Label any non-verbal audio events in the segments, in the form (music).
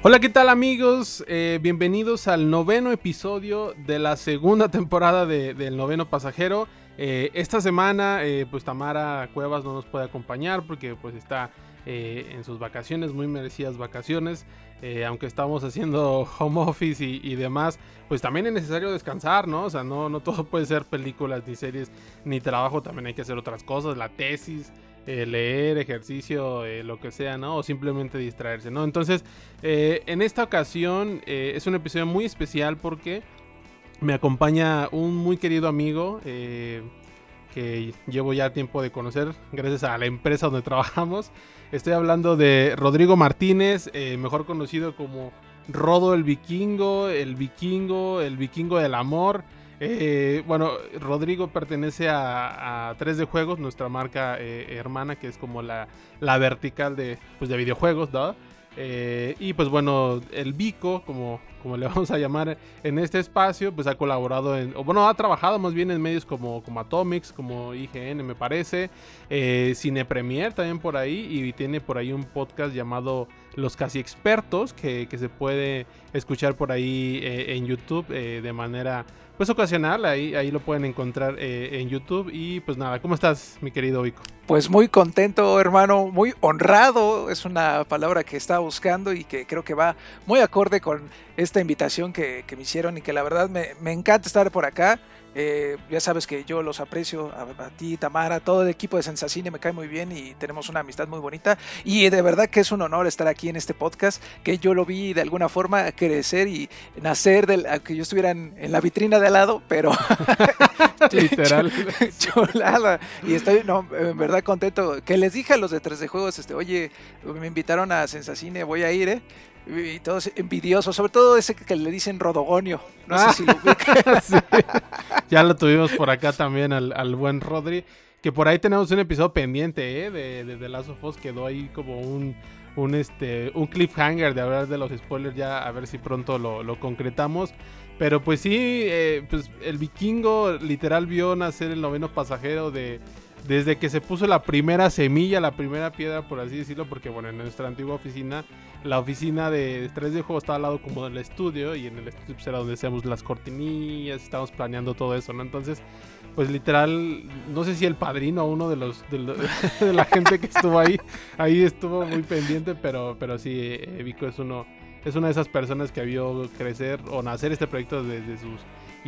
Hola, ¿qué tal amigos? Eh, bienvenidos al noveno episodio de la segunda (laughs) temporada de, del noveno pasajero. Eh, esta semana, eh, pues Tamara Cuevas no nos puede acompañar porque pues está en sus vacaciones, muy merecidas vacaciones. aunque estamos haciendo (laughs) home office y, y, demás, pues también es necesario descansar, ¿no? O sea, no, no todo puede ser películas, ni series, ni trabajo, también hay que hacer otras cosas, la tesis. Eh, leer, ejercicio, eh, lo que sea, ¿no? O simplemente distraerse, ¿no? Entonces, eh, en esta ocasión es un episodio muy especial porque me acompaña un muy querido amigo que llevo ya tiempo de conocer gracias a la empresa donde (laughs) trabajamos. Estoy hablando de Rodrigo Martínez, mejor conocido como Rodo el Vikingo, el Vikingo, el Vikingo del Amor. Eh, bueno, Rodrigo pertenece a, 3D Juegos, nuestra marca eh, hermana, que es como la, vertical de, pues, de videojuegos, ¿no? Eh, y pues bueno, el Vico, como, como le (laughs) vamos a llamar en este espacio, pues ha colaborado en, o bueno, ha trabajado más bien en medios como, como Atomics, como IGN me parece, Cine Premier también por ahí, y tiene por ahí un podcast llamado Los Casi Expertos, que, que se puede escuchar por ahí en YouTube de manera pues ocasional, ahí, ahí lo pueden encontrar eh, en YouTube. Y pues nada, ¿cómo estás, mi querido Vico? Pues muy contento, hermano, muy honrado, es una palabra que estaba buscando y que creo que va muy acorde con esta invitación que, me hicieron y que la verdad me, me encanta estar por acá. Eh, ya sabes que yo los aprecio a, ti, Tamara, todo el equipo de Sensacine me cae muy bien y tenemos una amistad muy bonita. Y de verdad que es un honor estar aquí en este podcast, que yo lo vi de alguna forma crecer y nacer, del, que yo estuviera en, la vitrina de al lado, pero... (laughs) (laughs) Literal. (laughs) Chulada. Y estoy en verdad contento. Que les dije a los de 3 de Juegos, este, oye, me invitaron a Sensacine, voy a ir, ¿eh? y todos envidiosos, sobre todo ese que le dicen Rodogonio. No sé si lo Ya lo tuvimos por acá también al, buen Rodri. Que por ahí tenemos un episodio pendiente, ¿eh? De, de The Last of Us. Quedó ahí como un, un, este, un cliffhanger de hablar de los spoilers. Ya a ver si pronto lo, concretamos. Pero pues sí, eh, pues el vikingo literal vio nacer el noveno pasajero de desde que se puso la primera semilla, la primera piedra, por así decirlo, porque bueno, en nuestra antigua oficina, la oficina de 3D Juego estaba al lado como del estudio, y en el estudio pues, era donde hacíamos las cortinillas, estábamos planeando todo eso, ¿no? Entonces, pues literal, no sé si el padrino o uno de los (laughs) de, la gente que estuvo ahí, ahí estuvo muy pendiente, pero, pero sí, eh, Vico es uno, es una de esas personas que vio crecer o nacer este proyecto desde sus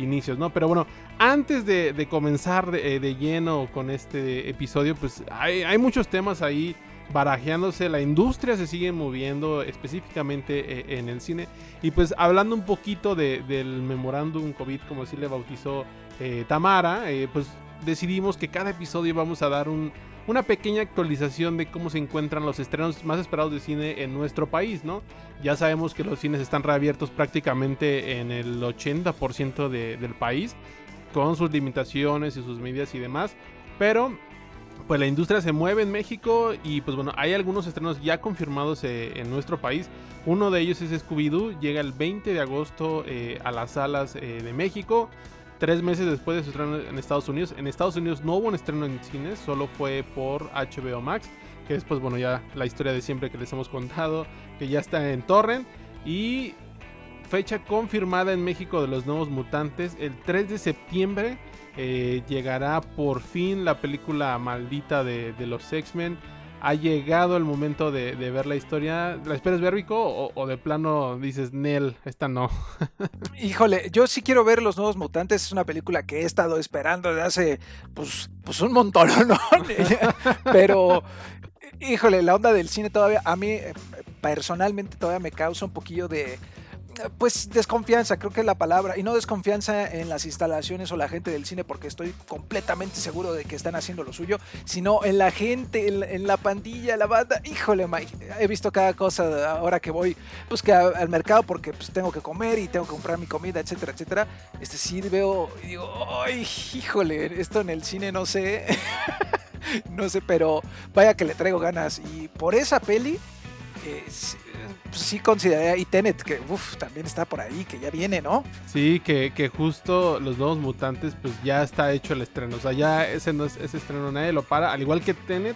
inicios, ¿no? Pero bueno, antes de, comenzar eh, de, lleno con este episodio, pues hay, muchos temas ahí barajeándose, la industria se sigue moviendo específicamente eh, en el cine. Y pues hablando un poquito del memorándum COVID, como así le bautizó eh, Tamara, pues decidimos que cada episodio vamos a dar un, una pequeña actualización de cómo se encuentran los estrenos más esperados de cine en nuestro país, ¿no? Ya sabemos que los cines están reabiertos prácticamente en el 80% del país, con sus limitaciones y sus medidas y demás, pero pues la industria se mueve en México y pues bueno, hay algunos estrenos ya confirmados eh, en nuestro país. Uno de ellos es Scooby-Doo, llega el 20 de agosto eh, a las salas eh, de México tres meses después de su estreno en Estados Unidos. En Estados Unidos no hubo un estreno en cines, solo fue por HBO Max, que después, bueno, ya la historia de siempre que les hemos contado, que ya está en Torrent. Y fecha confirmada en México de los nuevos mutantes, el 3 de septiembre eh, llegará por fin la película maldita de, de los X-Men ha llegado el momento de, ver la historia. ¿La esperas ver, Vico? O, de plano dices, Nel, esta no? (laughs) Híjole, yo sí quiero ver Los Nuevos Mutantes. Es una película que he estado esperando desde hace, pues, pues un montón, ¿no? (laughs) Pero, híjole, la onda del cine todavía, a mí personalmente todavía me causa un poquillo de pues desconfianza, creo que es la palabra, y no desconfianza en las instalaciones o la gente del cine, porque estoy completamente seguro de que están haciendo lo suyo, sino en la gente, en, la pandilla, la banda. Híjole, Mike, he visto cada cosa ahora que voy pues al mercado porque pues, tengo que comer y tengo que comprar mi comida, etcétera, etcétera. Este sí veo y digo, ay, híjole, esto en el cine no sé. (laughs) no sé, pero vaya que le traigo ganas. Y por esa peli, eh, pues sí consideraría, y Tenet, que también está por ahí, que ya viene, ¿no? Sí, que, que, justo los nuevos mutantes, pues ya está hecho el estreno. O sea, ya ese, no es, ese estreno nadie lo para, al igual que Tenet.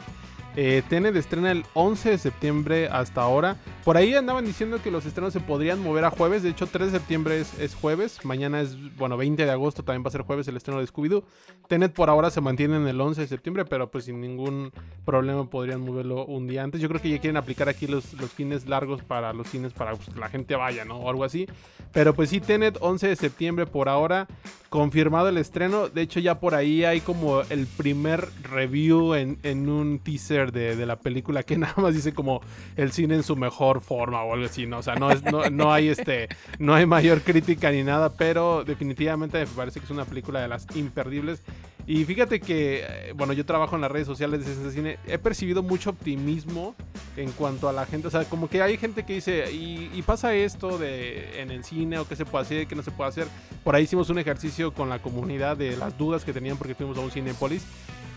Eh, Tenet estrena el 11 de septiembre hasta ahora. Por ahí andaban diciendo que los estrenos se podrían mover a jueves. De hecho, 3 de septiembre es, jueves. Mañana es, bueno, 20 de agosto también va a ser jueves el estreno de Scooby-Doo. Tenet por ahora se mantiene en el 11 de septiembre, pero pues sin ningún problema podrían moverlo un día antes. Yo creo que ya quieren aplicar aquí los, los fines largos para los cines para pues, que la gente vaya, ¿no? O algo así. Pero pues sí, Tenet 11 de septiembre por ahora. Confirmado el estreno. De hecho, ya por ahí hay como el primer review en, en un teaser de, la película que (laughs) nada más dice como el cine en su mejor forma o algo así, ¿no? O sea, no, es, no, hay este, no hay mayor crítica ni nada, pero definitivamente me parece que es una película de las imperdibles. Y fíjate que, eh, bueno, yo trabajo en las redes sociales de ese cine, he percibido mucho optimismo en cuanto a la gente, o sea, como que hay gente que dice, y, pasa esto de en el cine, o qué se puede hacer, qué no se puede hacer. Por ahí hicimos un ejercicio con la comunidad de las dudas que tenían porque fuimos a un Cinepolis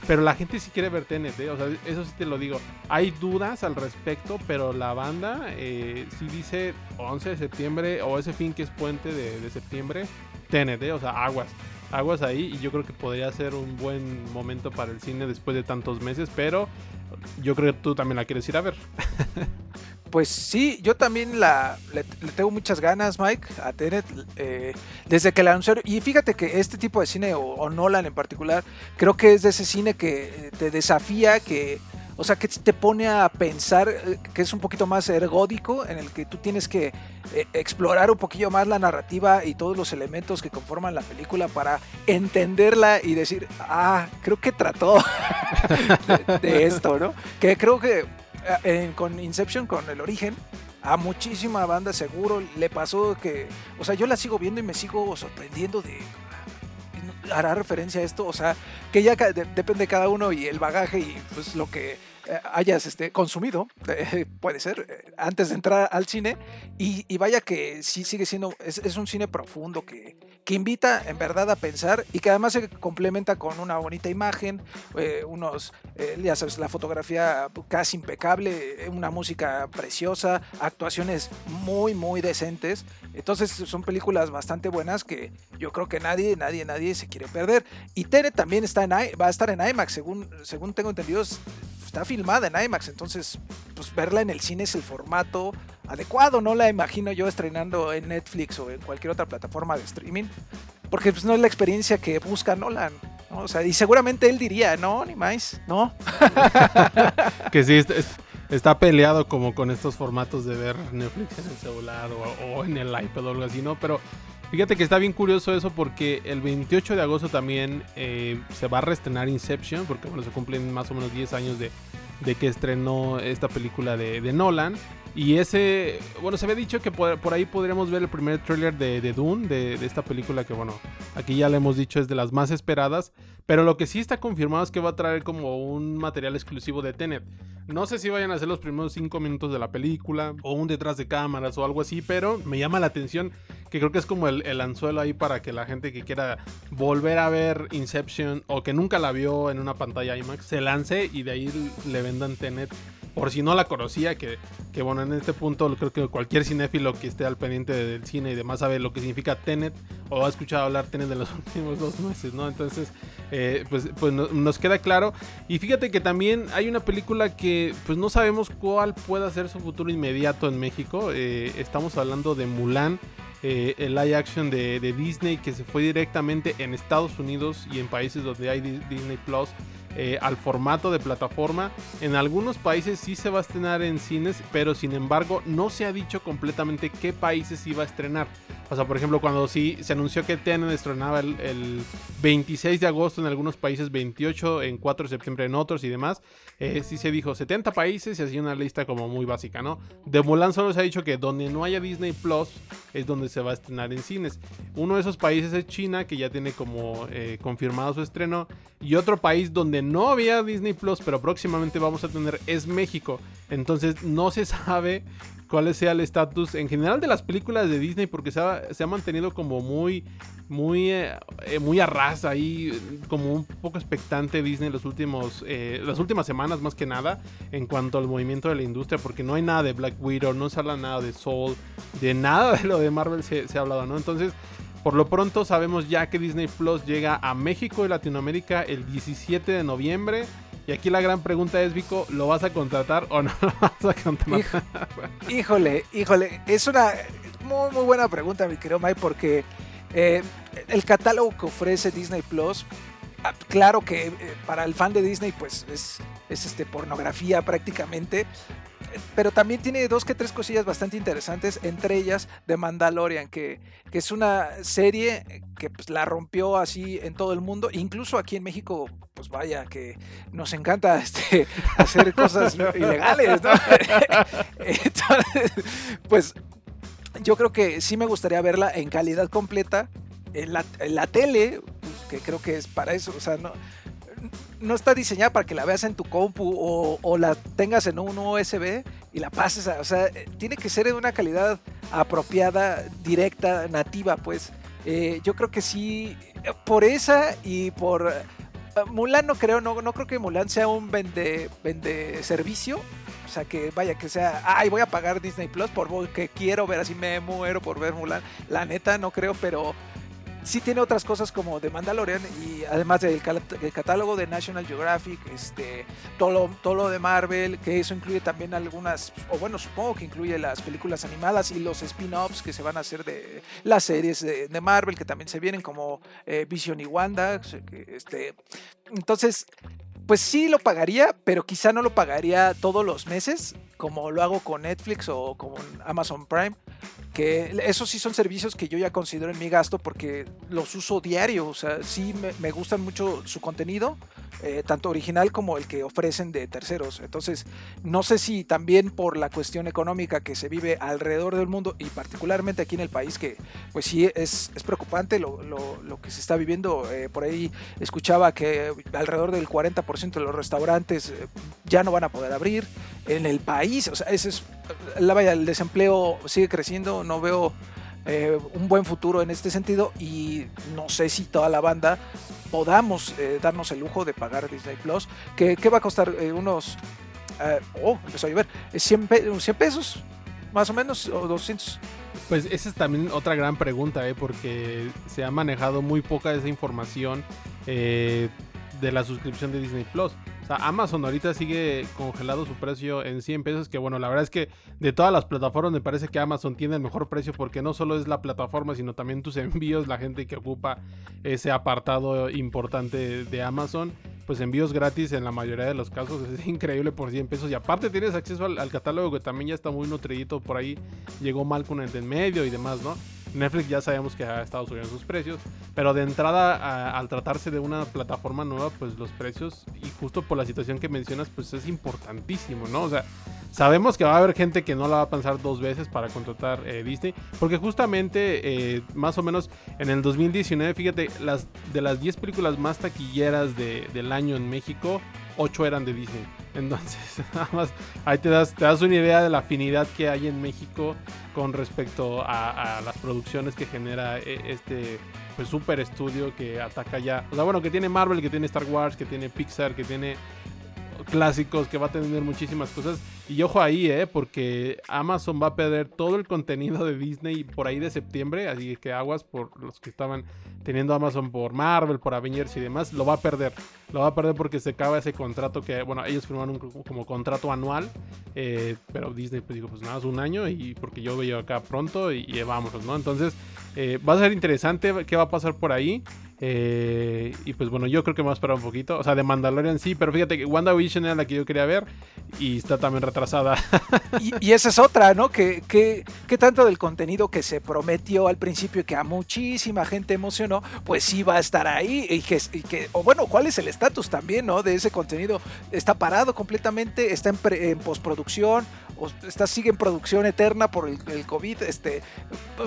pero la gente sí quiere ver TNT, o sea, eso sí te lo digo. Hay dudas al respecto, pero la banda eh, sí dice 11 de septiembre o ese fin que es puente de, septiembre, TNT, o sea, aguas. Aguas ahí y yo creo que podría ser un buen momento para el cine después de tantos meses, pero yo creo que tú también la quieres ir a ver. (laughs) Pues sí, yo también la, le, tengo muchas ganas, Mike, a Tenet, eh, desde que la anunciaron. Y fíjate que este tipo de cine, o, Nolan en particular, creo que es de ese cine que eh, te desafía, que, o sea, que te pone a pensar, eh, que es un poquito más ergódico, en el que tú tienes que explorar un poquillo más la narrativa y todos los elementos que conforman la película para entenderla y decir, ah, creo que trató (laughs) de esto, ¿no? Que creo que eh, con Inception, con el origen, a muchísima banda seguro le pasó que, o sea, yo la sigo viendo y me sigo sorprendiendo de hará referencia a esto, o sea, que ya depende de cada uno y el bagaje y pues lo que eh, hayas este, consumido, eh, puede ser, antes de entrar al cine, y, vaya que sí sigue siendo, es un cine profundo que, que invita en verdad a pensar y que además se complementa con una bonita imagen, eh, unos, eh, ya sabes, la fotografía casi impecable, eh, una música preciosa, actuaciones muy, muy decentes. Entonces son películas bastante buenas que yo creo que nadie, nadie, nadie se quiere perder. Y Tere también está en, va a estar en IMAX, según, según tengo entendido, está filmada en IMAX, entonces pues verla en el cine es el formato adecuado, no la imagino yo estrenando en Netflix o en cualquier otra plataforma de streaming, porque pues no es la experiencia que busca Nolan. O sea, y seguramente él diría, no, ni más, no. (laughs) que sí, está, peleado como con estos formatos de ver Netflix en el celular o, en el iPad o algo así, ¿no? Pero fíjate que está bien curioso eso porque el 28 de agosto también eh, se va a reestrenar Inception, porque bueno, se cumplen más o menos 10 años de, de que estrenó esta película de, de Nolan. Y ese, bueno, se había dicho que por, ahí podríamos ver el primer tráiler de, de, Dune, de, esta película que, bueno, aquí ya le hemos dicho es de las más esperadas. Pero lo que sí está confirmado es que va a traer como un material exclusivo de Tenet. No sé si vayan a ser los primeros cinco minutos de la película o un detrás de cámaras o algo así, pero me llama la atención que creo que es como el, el anzuelo ahí para que la gente que quiera volver a ver Inception o que nunca la vio en una pantalla IMAX se lance y de ahí le vendan Tenet por si no la conocía, que, que, bueno, en este punto creo que cualquier cinéfilo que esté al pendiente del cine y demás sabe lo que significa Tenet o ha escuchado hablar Tenet de los (laughs) últimos dos meses, ¿no? Entonces, eh, pues, pues nos queda claro. Y fíjate que también hay una película que pues no sabemos cuál pueda ser su futuro inmediato en México. Eh, estamos hablando de Mulan. Eh, el live action de, de, Disney que se fue directamente en Estados Unidos y en países donde hay Disney Plus eh, al formato de plataforma. En algunos países sí se va a estrenar en cines, pero sin embargo no se ha dicho completamente qué países iba a estrenar. O sea, por ejemplo, cuando sí se anunció que Tenet estrenaba el, 26 de agosto en algunos países, 28 en 4 de septiembre en otros y demás, eh, sí se dijo 70 países y así una lista como muy básica, ¿no? De Mulan solo se ha dicho que donde no haya Disney Plus es donde se va a estrenar en cines. Uno de esos países es China, que ya tiene como eh, confirmado su estreno. Y otro país donde no había Disney Plus, pero próximamente vamos a tener, es México. Entonces no se sabe cuál sea el estatus en general de las películas de Disney, porque se ha, mantenido como muy muy, eh, eh, muy a ras ahí, como un poco expectante Disney los últimos, eh, las últimas semanas más que nada en cuanto al movimiento de la industria, porque no hay nada de Black Widow, no se habla nada de Soul, de nada de lo de Marvel se, se ha hablado, ¿no? Entonces, por lo pronto sabemos ya que Disney Plus llega a México y Latinoamérica el 17 de noviembre. Y aquí la gran pregunta es, Vico, ¿lo vas a contratar o no (laughs) lo vas a contratar? Híjole, híjole, es una muy, muy buena pregunta, mi querido Mike, porque eh, el catálogo que ofrece Disney Plus, ah, claro que eh, para el fan de Disney, pues es, este, pornografía prácticamente. Pero también tiene dos que tres cosillas bastante interesantes, entre ellas The Mandalorian, que, que es una serie que pues, la rompió así en todo el mundo, incluso aquí en México, pues vaya, que nos encanta (laughs) este, hacer cosas ilegales, ¿no? (laughs) Entonces, pues yo creo que sí me gustaría verla en calidad completa, en la, tele, pues, que creo que es para eso, o sea, no, no está diseñada para que la veas en tu compu o, la tengas en un USB y la pases, o sea, eh, tiene que ser de una calidad apropiada, directa, nativa, pues. Eh, yo creo que sí, por esa y por... Eh, Mulan no creo, no, no creo que Mulan sea un vende, vende servicio, o sea, que vaya, que sea, ay, voy a pagar Disney Plus porque quiero ver así, me muero por ver Mulan. La neta, no creo, pero sí tiene otras cosas como de Mandalorian y además del catálogo de National Geographic, este, todo lo, todo lo de Marvel, que eso incluye también algunas, o bueno, supongo que incluye las películas animadas y los spin-offs que se van a hacer de las series de, Marvel, que también se vienen como eh, Vision y Wanda. Este, entonces, pues sí lo pagaría, pero quizá no lo pagaría todos los meses, como lo hago con Netflix o con Amazon Prime, que esos sí son servicios que yo ya considero en mi gasto porque los uso diario, o sea, sí me, me gustan mucho su contenido, eh, tanto original como el que ofrecen de terceros. Entonces, no sé si también por la cuestión económica que se vive alrededor del mundo y particularmente aquí en el país, que pues sí es, es preocupante lo, lo, que se está viviendo. Eh, por ahí escuchaba que alrededor del 40% de los restaurantes eh, ya no van a poder abrir en el país. O sea, ese es, la vaya, el desempleo sigue creciendo, no veo un buen futuro en este sentido y no sé si toda la banda podamos eh, darnos el lujo de pagar Disney Plus, que, va a costar eh, unos, eh, oh, empezó a llover, 100, 100 pesos, más o menos, o 200. Pues esa es también otra gran pregunta, porque se ha manejado muy poca esa información de la suscripción de Disney Plus. Amazon ahorita sigue congelado su precio en 100 pesos, que bueno, la verdad es que de todas las plataformas me parece que Amazon tiene el mejor precio porque no solo es la plataforma, sino también tus envíos, la gente que ocupa ese apartado importante de Amazon pues envíos gratis en la mayoría de los casos. Es increíble por 100 pesos. Y aparte tienes acceso al, catálogo que también ya está muy nutridito por ahí. Llegó mal con el del medio y demás, ¿no? Netflix ya sabemos que ha estado subiendo sus precios. Pero de entrada, al tratarse de una plataforma nueva, pues los precios, y justo por la situación que mencionas, pues es importantísimo, ¿no? O sea, Sabemos que va a haber gente que no la va a pensar dos veces para contratar eh, Disney, porque justamente eh, más o menos en el 2019, fíjate, las, de las 10 películas más taquilleras del año en México, 8 eran de Disney. Entonces, (laughs) nada más ahí te das, te das una idea de la afinidad que hay en México con respecto a, las producciones que genera eh, este pues super estudio que ataca ya. O sea, bueno, que tiene Marvel, que tiene Star Wars, que tiene Pixar, que tiene clásicos, que va a tener muchísimas cosas. Y ojo ahí, ¿eh? Porque Amazon va a perder todo el contenido de Disney por ahí de septiembre. Así que aguas por los que estaban teniendo Amazon por Marvel, por Avengers y demás. Lo va a perder. Lo va a perder porque se acaba ese contrato que, bueno, ellos firmaron un, como contrato anual. Eh, pero Disney pues dijo, pues nada, es un año. Y porque yo veo acá pronto y, y vámonos, ¿no? Entonces eh, va a ser interesante qué va a pasar por ahí. Eh, y pues bueno, yo creo que me voy a esperar un poquito. O sea, de Mandalorian sí, pero fíjate que WandaVision era la que yo quería ver y está también retrasada. (laughs) Y, esa es otra, ¿no? Que, que, tanto del contenido que se prometió al principio y que a muchísima gente emocionó, pues sí va a estar ahí. Y que, que o bueno, ¿cuál es el estatus también, ¿no? De ese contenido. ¿Está parado completamente? ¿Está en, en postproducción? O está, sigue en producción eterna por el, COVID. Este,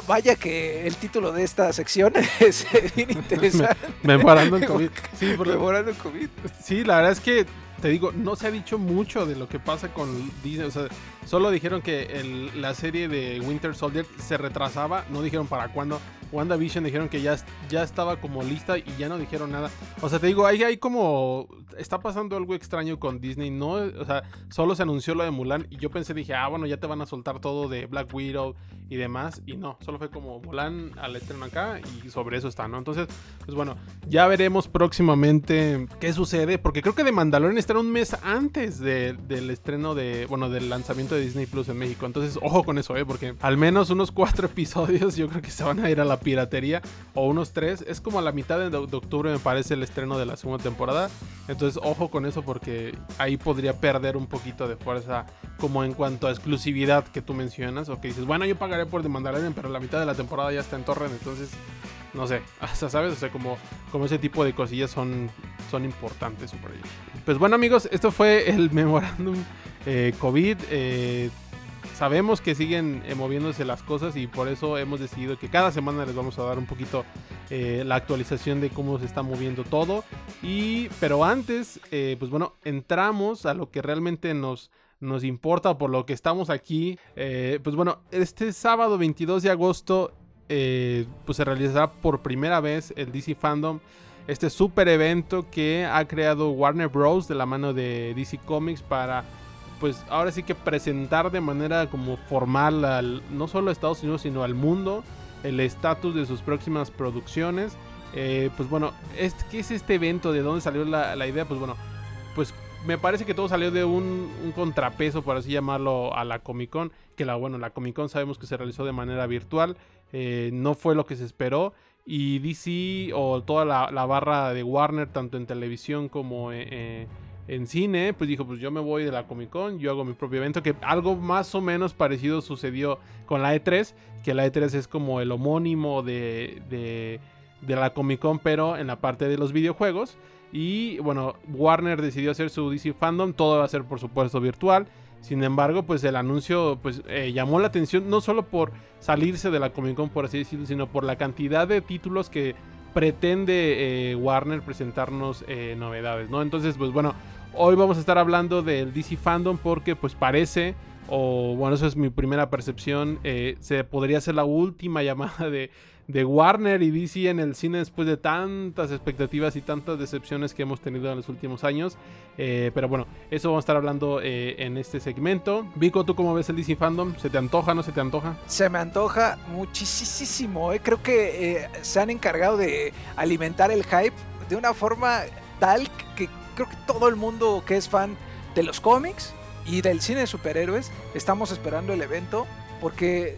vaya que el título de esta sección (laughs) es bien (laughs) interesante. Memorando el COVID. (laughs) Sí, por Memorando el COVID. Sí, la verdad es que te digo, no se ha dicho mucho de lo que pasa con Disney. O sea, solo dijeron que la serie de Winter Soldier se retrasaba. No dijeron para cuándo. WandaVision dijeron que ya, ya estaba como lista y ya no dijeron nada. O sea, te digo, ahí hay como. Está pasando algo extraño con Disney. No, o sea, solo se anunció lo de Mulan y yo pensé, dije, ah, bueno, ya te van a soltar todo de Black Widow y demás. Y no, solo fue como Mulan al estreno acá y sobre eso está, ¿no? Entonces, pues bueno, ya veremos próximamente qué sucede. Porque creo que de Mandalorian estará un mes antes del estreno de. Bueno, del lanzamiento de Disney Plus en México. Entonces, ojo con eso, ¿eh? Porque al menos unos cuatro (laughs) episodios yo creo que se van a ir a la piratería o unos tres. Es como a la mitad de, octubre me parece el estreno de la segunda temporada. Entonces ojo con eso porque ahí podría perder un poquito de fuerza como en cuanto a exclusividad que tú mencionas. O que dices, bueno, yo pagaré por The Mandalorian, pero la mitad de la temporada ya está en Torrent. Entonces, no sé, (laughs) hasta sabes, o sea, como, como ese tipo de cosillas son, son importantes. Pues bueno amigos, esto fue el (laughs) memorándum eh, COVID. Eh, sabemos que siguen eh, moviéndose las cosas y por eso hemos decidido que cada semana les vamos a dar un poquito la actualización de cómo se está moviendo todo. Y, pero antes, pues bueno, entramos a lo que realmente nos, nos importa, por lo que estamos aquí. pues bueno, este sábado 22 de agosto, pues se realizará por primera vez el DC Fandom este super evento que ha creado Warner Bros. de la mano de DC Comics para pues ahora sí que presentar de manera como formal al, no solo a Estados Unidos, sino al mundo, el estatus de sus próximas producciones. Eh, pues bueno, ¿qué es este evento? ¿De dónde salió la, idea? Pues bueno, pues me parece que todo salió de un, contrapeso, por así llamarlo, a la Comic Con. Que la, bueno, la Comic Con sabemos que se realizó de manera virtual. Eh, no fue lo que se esperó. Y DC o toda la, barra de Warner, tanto en televisión como eh, en cine, pues dijo, pues yo me voy de la Comic Con, yo hago mi propio evento, que algo más o menos parecido sucedió con la E3, que la E3 es como el homónimo de, de, de la Comic Con, pero en la parte de los videojuegos. Y bueno, Warner decidió hacer su DC Fandom, todo va a ser por supuesto virtual. Sin embargo, pues el anuncio pues, eh, llamó la atención no solo por salirse de la Comic Con, por así decirlo, sino por la cantidad de títulos que pretende eh, Warner presentarnos eh, novedades, ¿no? Entonces, pues bueno, hoy vamos a estar hablando del DC Fandom porque pues parece, o bueno, eso es mi primera percepción, se podría ser la última (laughs) llamada de, de, Warner y DC en el cine después de tantas expectativas y tantas decepciones que hemos tenido en los últimos años. pero bueno, eso vamos a estar hablando en este segmento. Vico, ¿tú cómo ves el DC Fandom? ¿Se te antoja, no se te antoja? Se me antoja muchísimo. Creo que se han encargado de alimentar el hype de una forma tal que creo que todo el mundo que es fan de los cómics y del cine de superhéroes estamos esperando el evento porque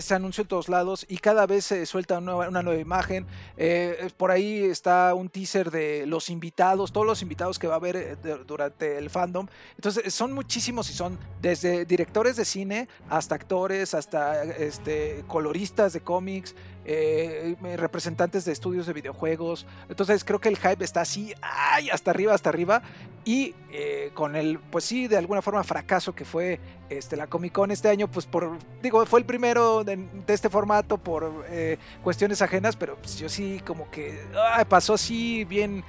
se anunció en todos lados y cada vez se suelta una nueva, imagen. Eh, por ahí está un teaser de los invitados, todos los invitados que va a haber eh, durante el fandom. Entonces son muchísimos y son desde directores de cine hasta actores, hasta este, coloristas de cómics, eh, representantes de estudios de videojuegos. Entonces creo que el hype está así, ¡ay! hasta arriba, hasta arriba. Y eh, con el, pues sí, de alguna forma fracaso que fue este, la Comic Con este año, pues por, digo, fue el primero de, este formato por eh, cuestiones ajenas, pero pues yo sí como que pasó así bien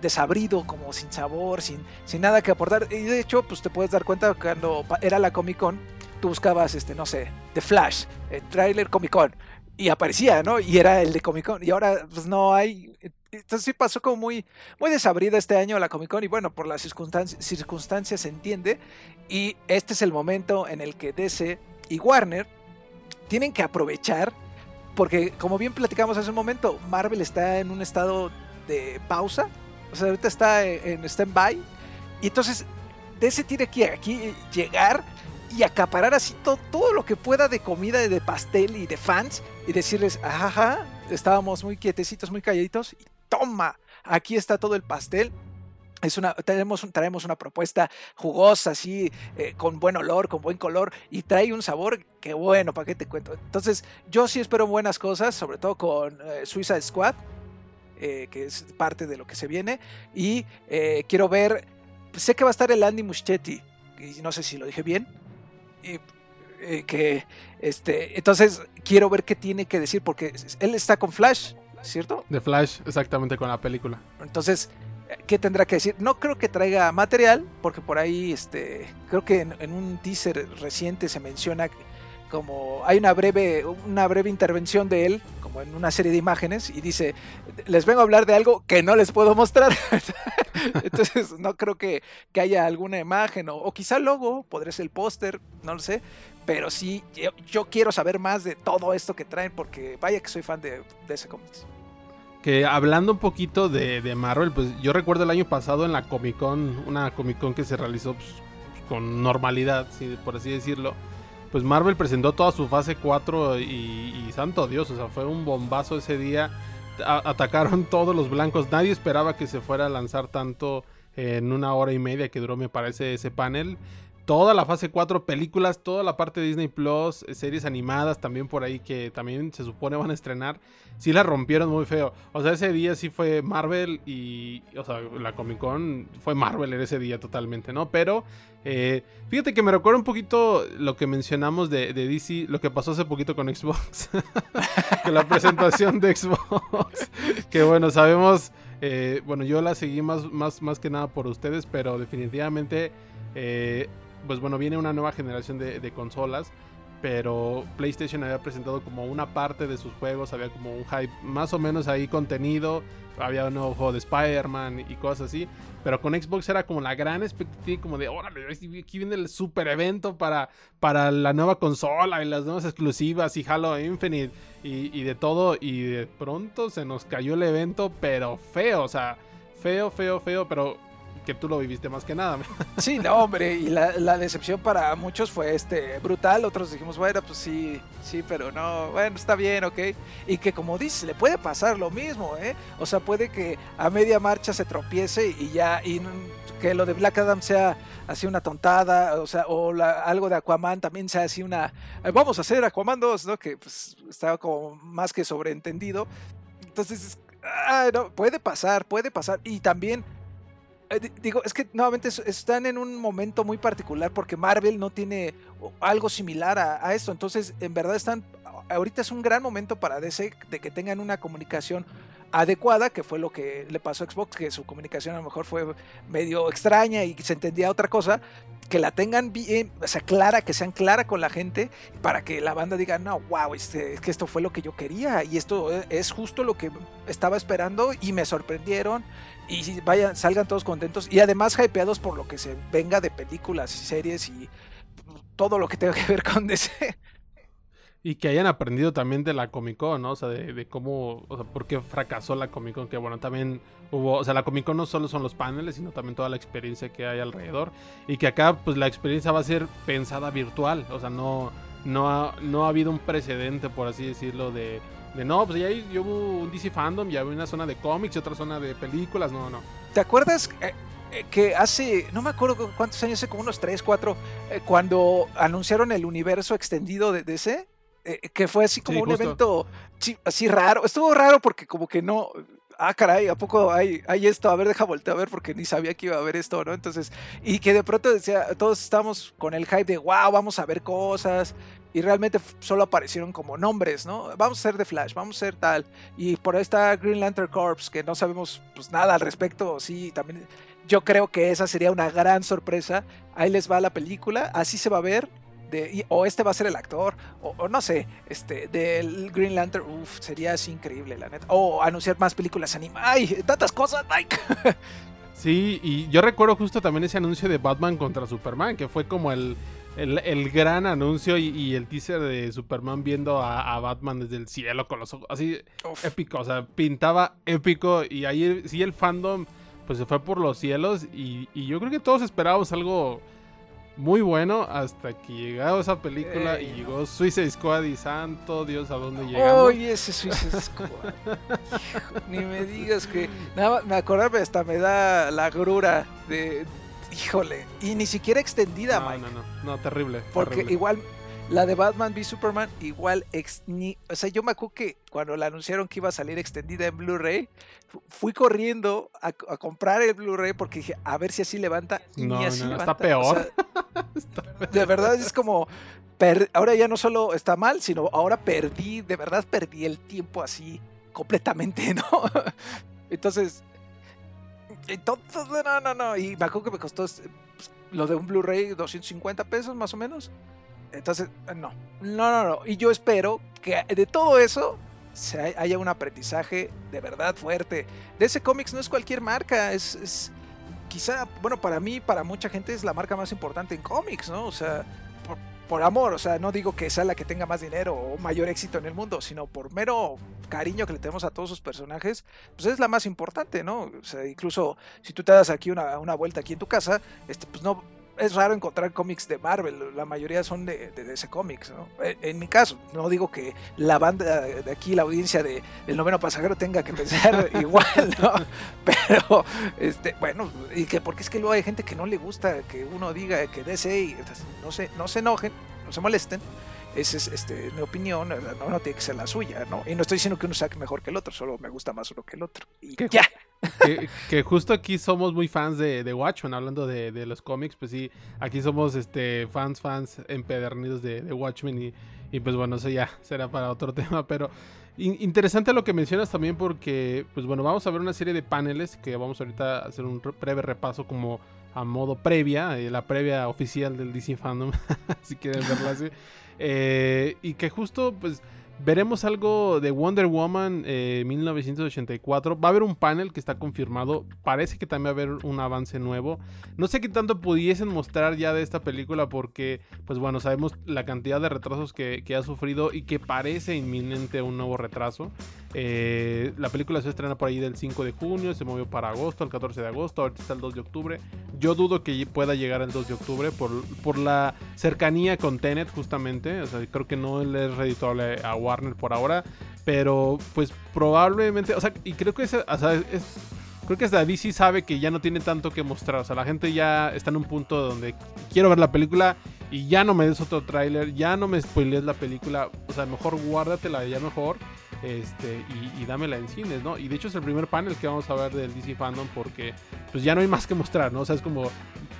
desabrido, como sin sabor, sin, sin nada que aportar. Y de hecho, pues te puedes dar cuenta cuando era la Comic Con, tú buscabas, este, no sé, The Flash, el trailer Comic Con y aparecía, ¿no? Y era el de Comic Con. Y ahora, pues no hay. Entonces sí pasó como muy, muy desabrida este año la Comic Con. Y bueno, por las circunstancias, se entiende. Y este es el momento en el que DC y Warner tienen que aprovechar. Porque, como bien platicamos hace un momento, Marvel está en un estado de pausa. O sea, ahorita está en stand-by. Y entonces, DC tiene que aquí llegar y acaparar así todo, lo que pueda de comida, de pastel y de fans y decirles, ajá, estábamos muy quietecitos, muy calladitos y toma, aquí está todo el pastel. Es una, tenemos, traemos una propuesta jugosa, así, eh, con buen olor, con buen color, y trae un sabor que bueno, ¿para qué te cuento? Entonces, yo sí espero buenas cosas, sobre todo con eh, Suiza Squad, eh, que es parte de lo que se viene, y quiero ver, sé que va a estar el Andy Muschietti, y no sé si lo dije bien, y, eh, que, este, entonces quiero ver qué tiene que decir, porque él está con Flash, ¿cierto? De Flash, exactamente con la película. Entonces, ¿qué tendrá que decir? No creo que traiga material, porque por ahí, este, creo que en, un teaser reciente se menciona como hay una breve, una breve intervención de él, como en una serie de imágenes, y dice, les vengo a hablar de algo que no les puedo mostrar. (laughs) Entonces no creo que, que haya alguna imagen, o, o quizá el logo, podría ser el póster, no lo sé, pero sí, yo, quiero saber más de todo esto que traen, porque vaya que soy fan de, de ese cómics. Que hablando un poquito de, de, Marvel, pues yo recuerdo el año pasado en la Comic Con, una Comic Con que se realizó pues, con normalidad, por así decirlo. Pues Marvel presentó toda su fase 4 y, santo Dios, o sea, fue un bombazo ese día. atacaron (laughs) todos los blancos, nadie esperaba que se fuera a lanzar tanto en una hora y media que duró, me parece, ese panel toda la fase 4 películas, toda la parte de Disney Plus, series animadas también por ahí que también se supone van a estrenar, sí la rompieron muy feo. O sea, ese día sí fue Marvel y, o sea, la Comic Con fue Marvel en ese día totalmente, ¿no? Pero eh, fíjate que me recuerda un poquito lo que mencionamos de, DC, lo que pasó hace poquito con Xbox, (laughs) que la presentación de Xbox, que bueno, sabemos... Eh, bueno, yo la seguí más, más, más que nada por ustedes, pero definitivamente eh, pues bueno, viene una nueva generación de, consolas pero PlayStation había presentado como una parte de sus juegos, había como un hype más o menos ahí contenido, había un nuevo juego de Spider-Man y cosas así, pero con Xbox era como la gran expectativa, como de, órale, aquí viene el super evento para, para la nueva consola y las nuevas exclusivas y Halo Infinite y, y de todo, y de pronto se nos cayó el evento, pero feo, o sea, feo, feo, feo, pero que tú lo viviste más que nada. (laughs) Sí, no, hombre, y la, decepción para muchos fue este brutal, otros dijimos, bueno, pues sí, sí, pero no, bueno, está bien, ok. Y que como dices, le puede pasar lo mismo, ¿eh? O sea, puede que a media marcha se tropiece y ya, y que lo de Black Adam sea así una tontada, o sea, o algo de Aquaman también sea así una, vamos a hacer Aquaman 2, ¿no? Que pues estaba como más que sobreentendido. Entonces, ah, no, puede pasar, puede pasar. Y también digo, es que nuevamente están en un momento muy particular porque Marvel no tiene algo similar a, esto. Entonces, en verdad están. Ahorita es un gran momento para DC de que tengan una comunicación adecuada, que fue lo que le pasó a Xbox, que su comunicación a lo mejor fue medio extraña y se entendía otra cosa, que la tengan bien, o sea, clara, que sean clara con la gente, para que la banda diga, no, wow, este, es que esto fue lo que yo quería y esto es justo lo que estaba esperando y me sorprendieron y vayan, salgan todos contentos y además hypeados por lo que se venga de películas y series y todo lo que tenga que ver con DC. Y que hayan aprendido también de la Comic Con, ¿no? O sea, de, cómo, o sea, por qué fracasó la Comic Con, que bueno, también hubo, o sea, la Comic Con no solo son los paneles, sino también toda la experiencia que hay alrededor. Y que acá, pues la experiencia va a ser pensada virtual, o sea, no, no, ha, no ha habido un precedente, por así decirlo, de, de no, pues ya hubo un DC Fandom, ya había una zona de cómics y otra zona de películas, no, no. ¿Te acuerdas? Eh, eh, que hace, no me acuerdo cuántos años, hace como unos 3, 4, eh, cuando anunciaron el universo extendido de DC, que fue así como un evento así raro. Estuvo raro porque como que no, ah, caray, ¿a poco hay, hay esto? A ver, deja voltear a ver porque ni sabía que iba a haber esto, ¿no? Entonces, y que de pronto decía, todos estamos con el hype de, wow, vamos a ver cosas, y realmente solo aparecieron como nombres, ¿no? Vamos a ser de Flash, vamos a ser tal. Y por ahí está Green Lantern Corps, que no sabemos pues nada al respecto, sí, también yo creo que esa sería una gran sorpresa. Ahí les va la película, así se va a ver. De, o este va a ser el actor, o, no sé, este, del Green Lantern, uff, sería así increíble, la neta. O anunciar más películas animadas. ¡Ay! ¡Tantas cosas, Mike! (laughs) sí, y yo recuerdo justo también ese anuncio de Batman contra Superman, que fue como el, el, gran anuncio y, el teaser de Superman viendo a, Batman desde el cielo con los ojos así épico, o sea, pintaba épico y ahí sí el fandom pues se fue por los cielos y, yo creo que todos esperábamos algo muy bueno hasta que llegó esa película y llegó Suicide Squad y santo Dios a dónde llegamos. Oye, ese Suicide Squad. Ni me digas que nada, me acordarme hasta me da la grura de, Híjole, y ni siquiera extendida, no, Mike. No, no, no, terrible. Porque igual La de Batman v Superman, igual, ex, o sea, yo me acuerdo que cuando la anunciaron que iba a salir extendida en Blu-ray, fui corriendo a, comprar el Blu-ray porque dije, a ver si así levanta. Y no, ni así no, levanta. (laughs) Está peor. De verdad es como, ahora ya no solo está mal, sino ahora perdí, de verdad perdí el tiempo así completamente, (laughs) ¿no? Entonces, entonces, no, no, no. Y me acuerdo que me costó pues, lo de un Blu-ray 250 pesos más o menos. Entonces, no, no, no, no. Y yo espero que de todo eso se haya un aprendizaje de verdad fuerte. De ese cómics no es cualquier marca, es, es, quizá, bueno, para mí, para mucha gente es la marca más importante en cómics, ¿no? O sea, por amor, o sea, no digo que sea la que tenga más dinero o mayor éxito en el mundo, sino por mero cariño que le tenemos a todos sus personajes, pues es la más importante, ¿no? O sea, incluso si tú te das aquí una, una vuelta aquí en tu casa, este, pues no, es raro encontrar cómics de Marvel, la mayoría son de, de, ese cómics, ¿no? E, en, mi caso, no digo que la banda de aquí, la audiencia de El Noveno Pasajero tenga que pensar (laughs) igual, ¿no? Pero, este, bueno, y que porque es que luego hay gente que no le gusta que uno diga que DC y no se, no se enojen, no se molesten, esa es este, mi opinión, no, no, tiene que ser la suya, ¿no? Y no estoy diciendo que uno saque mejor que el otro, solo me gusta más uno que el otro. Y ya. Que, justo aquí somos muy fans de, de Watchmen, hablando de, los cómics, pues sí, aquí somos este fans, fans empedernidos de, de Watchmen y, y, pues bueno, eso ya será para otro (laughs) tema, pero interesante lo que mencionas también porque, pues bueno, vamos a ver una serie de paneles que vamos ahorita a hacer un breve repaso como a modo previa, eh, la previa oficial del DC Fandom, (laughs) si quieren verla así. Eh, y que justo, pues, veremos algo de Wonder Woman 1984. Eh, va a haber un panel que está confirmado. Parece que también va a haber un avance nuevo. No sé qué tanto pudiesen mostrar ya de esta película porque, pues bueno, sabemos la cantidad de retrasos que, ha sufrido y que parece inminente un nuevo retraso. Eh, la película se estrena por ahí del 5 de junio, se movió para agosto, el 14 de agosto, ahorita está el 2 de octubre. Yo dudo que pueda llegar el 2 de octubre por, por la cercanía con Tenet justamente. O sea, creo que no le es redituable a Warner por ahora. Pero pues probablemente, o sea, y creo que es, o sea, es, creo que hasta DC sabe que ya no tiene tanto que mostrar. O sea, la gente ya está en un punto donde quiero ver la película y ya no me des otro tráiler, ya no me spoilees la película. O sea, mejor guárdatela ya mejor este, y, dámela en cines, ¿no? Y de hecho es el primer panel que vamos a ver del DC Fandom porque pues ya no hay más que mostrar, ¿no? O sea, es como,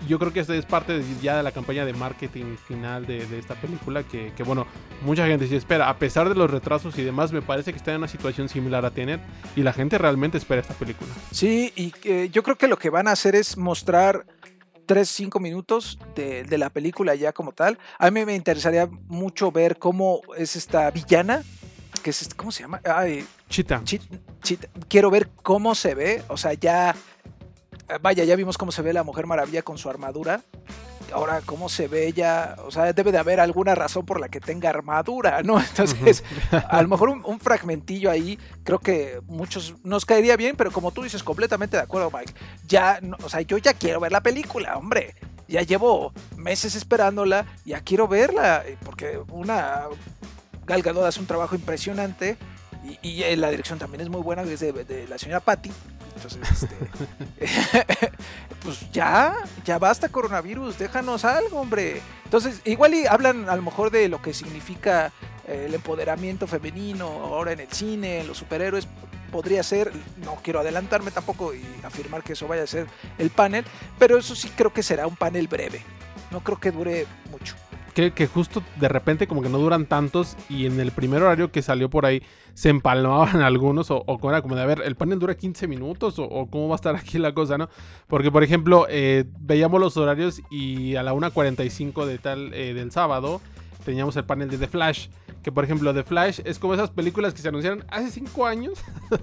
yo creo que esta es parte ya de la campaña de marketing final de, esta película que, bueno, mucha gente sí espera, a pesar de los retrasos y demás, me parece que está en una situación similar a Tenet y la gente realmente espera esta película. Sí, y yo creo que lo que van a hacer es mostrar 3, 5 minutos de, de, la película ya como tal. A mí me interesaría mucho ver cómo es esta villana que es, ¿cómo se llama? Ay, Chita. Quiero ver cómo se ve, o sea, ya, vaya, ya vimos cómo se ve la Mujer Maravilla con su armadura. Ahora, ¿cómo se ve ella? O sea, debe de haber alguna razón por la que tenga armadura, ¿no? (laughs) Entonces, a lo mejor un, fragmentillo ahí, creo que muchos nos caería bien, pero como tú dices, completamente de acuerdo, Mike. Ya, o sea, yo ya quiero ver la película, hombre ya llevo meses esperándola, ya quiero verla, porque una Gal Gadot hace un trabajo impresionante y, eh, la dirección también es muy buena, es de, la señora Patty. Entonces, este, (laughs) (laughs) pues ya, ya basta coronavirus, déjanos algo, hombre. Entonces, igual y hablan a lo mejor de lo que significa eh, el empoderamiento femenino ahora en el cine, en los superhéroes. Podría ser, no quiero adelantarme tampoco y afirmar que eso vaya a ser el panel, pero eso sí creo que será un panel breve. No creo que dure mucho que, justo de repente como que no duran tantos y en el primer horario que salió por ahí se empalmaban (laughs) algunos o, o era como de, a ver, el panel dura 15 minutos o, cómo va a estar aquí la cosa, ¿no? Porque por ejemplo, eh, veíamos los horarios y a la 1.45 de tal eh, del sábado teníamos el panel de The Flash. Que por ejemplo, The Flash es como esas películas que se anunciaron hace 5 años. (laughs)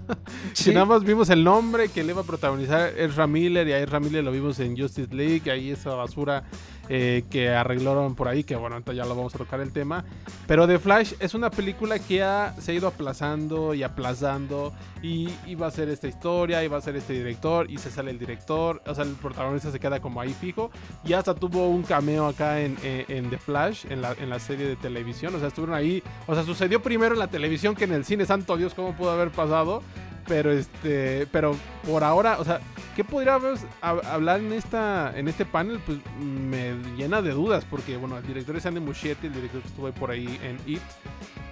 Si nada más vimos el nombre que le iba a protagonizar Ezra Miller y a Ezra Miller lo vimos en Justice League. Ahí esa basura eh, que arreglaron por ahí, que bueno, entonces ya lo vamos a tocar el tema. Pero The Flash es una película que ha, se ha ido aplazando y aplazando y, va a ser esta historia, va a ser este director y se sale el director, o sea, el protagonista se queda como ahí fijo y hasta tuvo un cameo acá en, The Flash, en la, en la serie de televisión, o sea, estuvieron ahí, o sea, sucedió primero en la televisión que en el cine, santo Dios, ¿cómo pudo haber pasado? Pero este, pero por ahora, o sea, ¿qué podríamos hablar en esta en este panel? Pues me llena de dudas, porque bueno, el director es Andy Muschietti, el director que estuvo por ahí en It,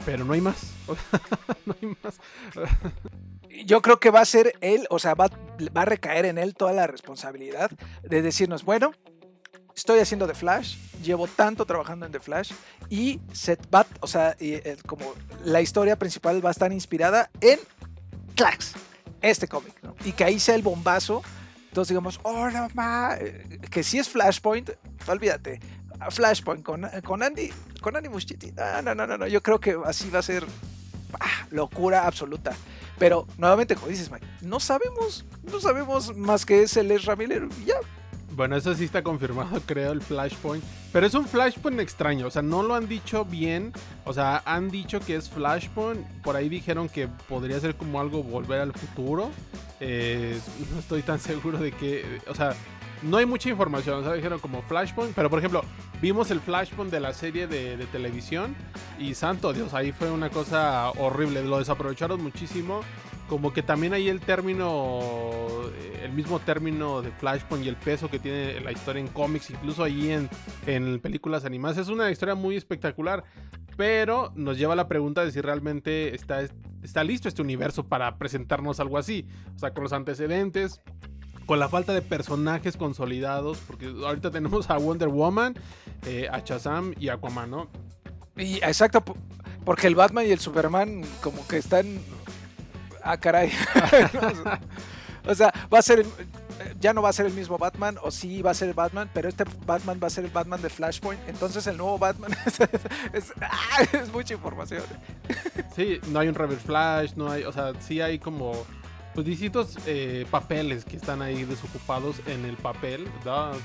pero no hay más. (laughs) no hay más. (laughs) Yo creo que va a ser él, o sea, va, va a recaer en él toda la responsabilidad de decirnos, bueno, estoy haciendo The Flash, llevo tanto trabajando en The Flash y set va, o sea, eh, como la historia principal va a estar inspirada en Clax, este cómic, ¿no? Y que ahí sea el bombazo. Entonces digamos, oh, no ma, eh, que si es Flashpoint, olvídate. Flashpoint con, con Andy, con Andy Muschietti. No, no, no, no, yo creo que así va a ser ah, locura absoluta. Pero nuevamente, como dices, Mike, no sabemos, no sabemos más que es el Ezra Miller y ya. Bueno, eso sí está confirmado, (laughs) creo, el Flashpoint. Pero es un Flashpoint extraño, o sea, no lo han dicho bien. O sea, han dicho que es Flashpoint. Por ahí dijeron que podría ser como algo volver al futuro. Eh, no estoy tan seguro de que, o sea, no hay mucha información. O sea, dijeron como Flashpoint. Pero por ejemplo, vimos el Flashpoint de la serie de, de televisión. Y santo Dios, ahí fue una cosa horrible. Lo desaprovecharon muchísimo como que también hay el término, el mismo término de Flashpoint y el peso que tiene la historia en cómics, incluso ahí en, en películas animadas. Es una historia muy espectacular, pero nos lleva a la pregunta de si realmente está, está listo este universo para presentarnos algo así. O sea, con los antecedentes, con la falta de personajes consolidados, porque ahorita tenemos a Wonder Woman, eh, a Shazam y a Aquaman, ¿no? Y exacto, porque el Batman y el Superman como que están ah, caray. (laughs) o sea, va a ser, ya no va a ser el mismo Batman, o sí va a ser el Batman, pero este Batman va a ser el Batman de Flashpoint. Entonces el nuevo Batman (laughs) es, ah, es, mucha información. Sí, no hay un Reverse Flash, no hay, o sea, sí hay como pues distintos eh, papeles que están ahí desocupados en el papel,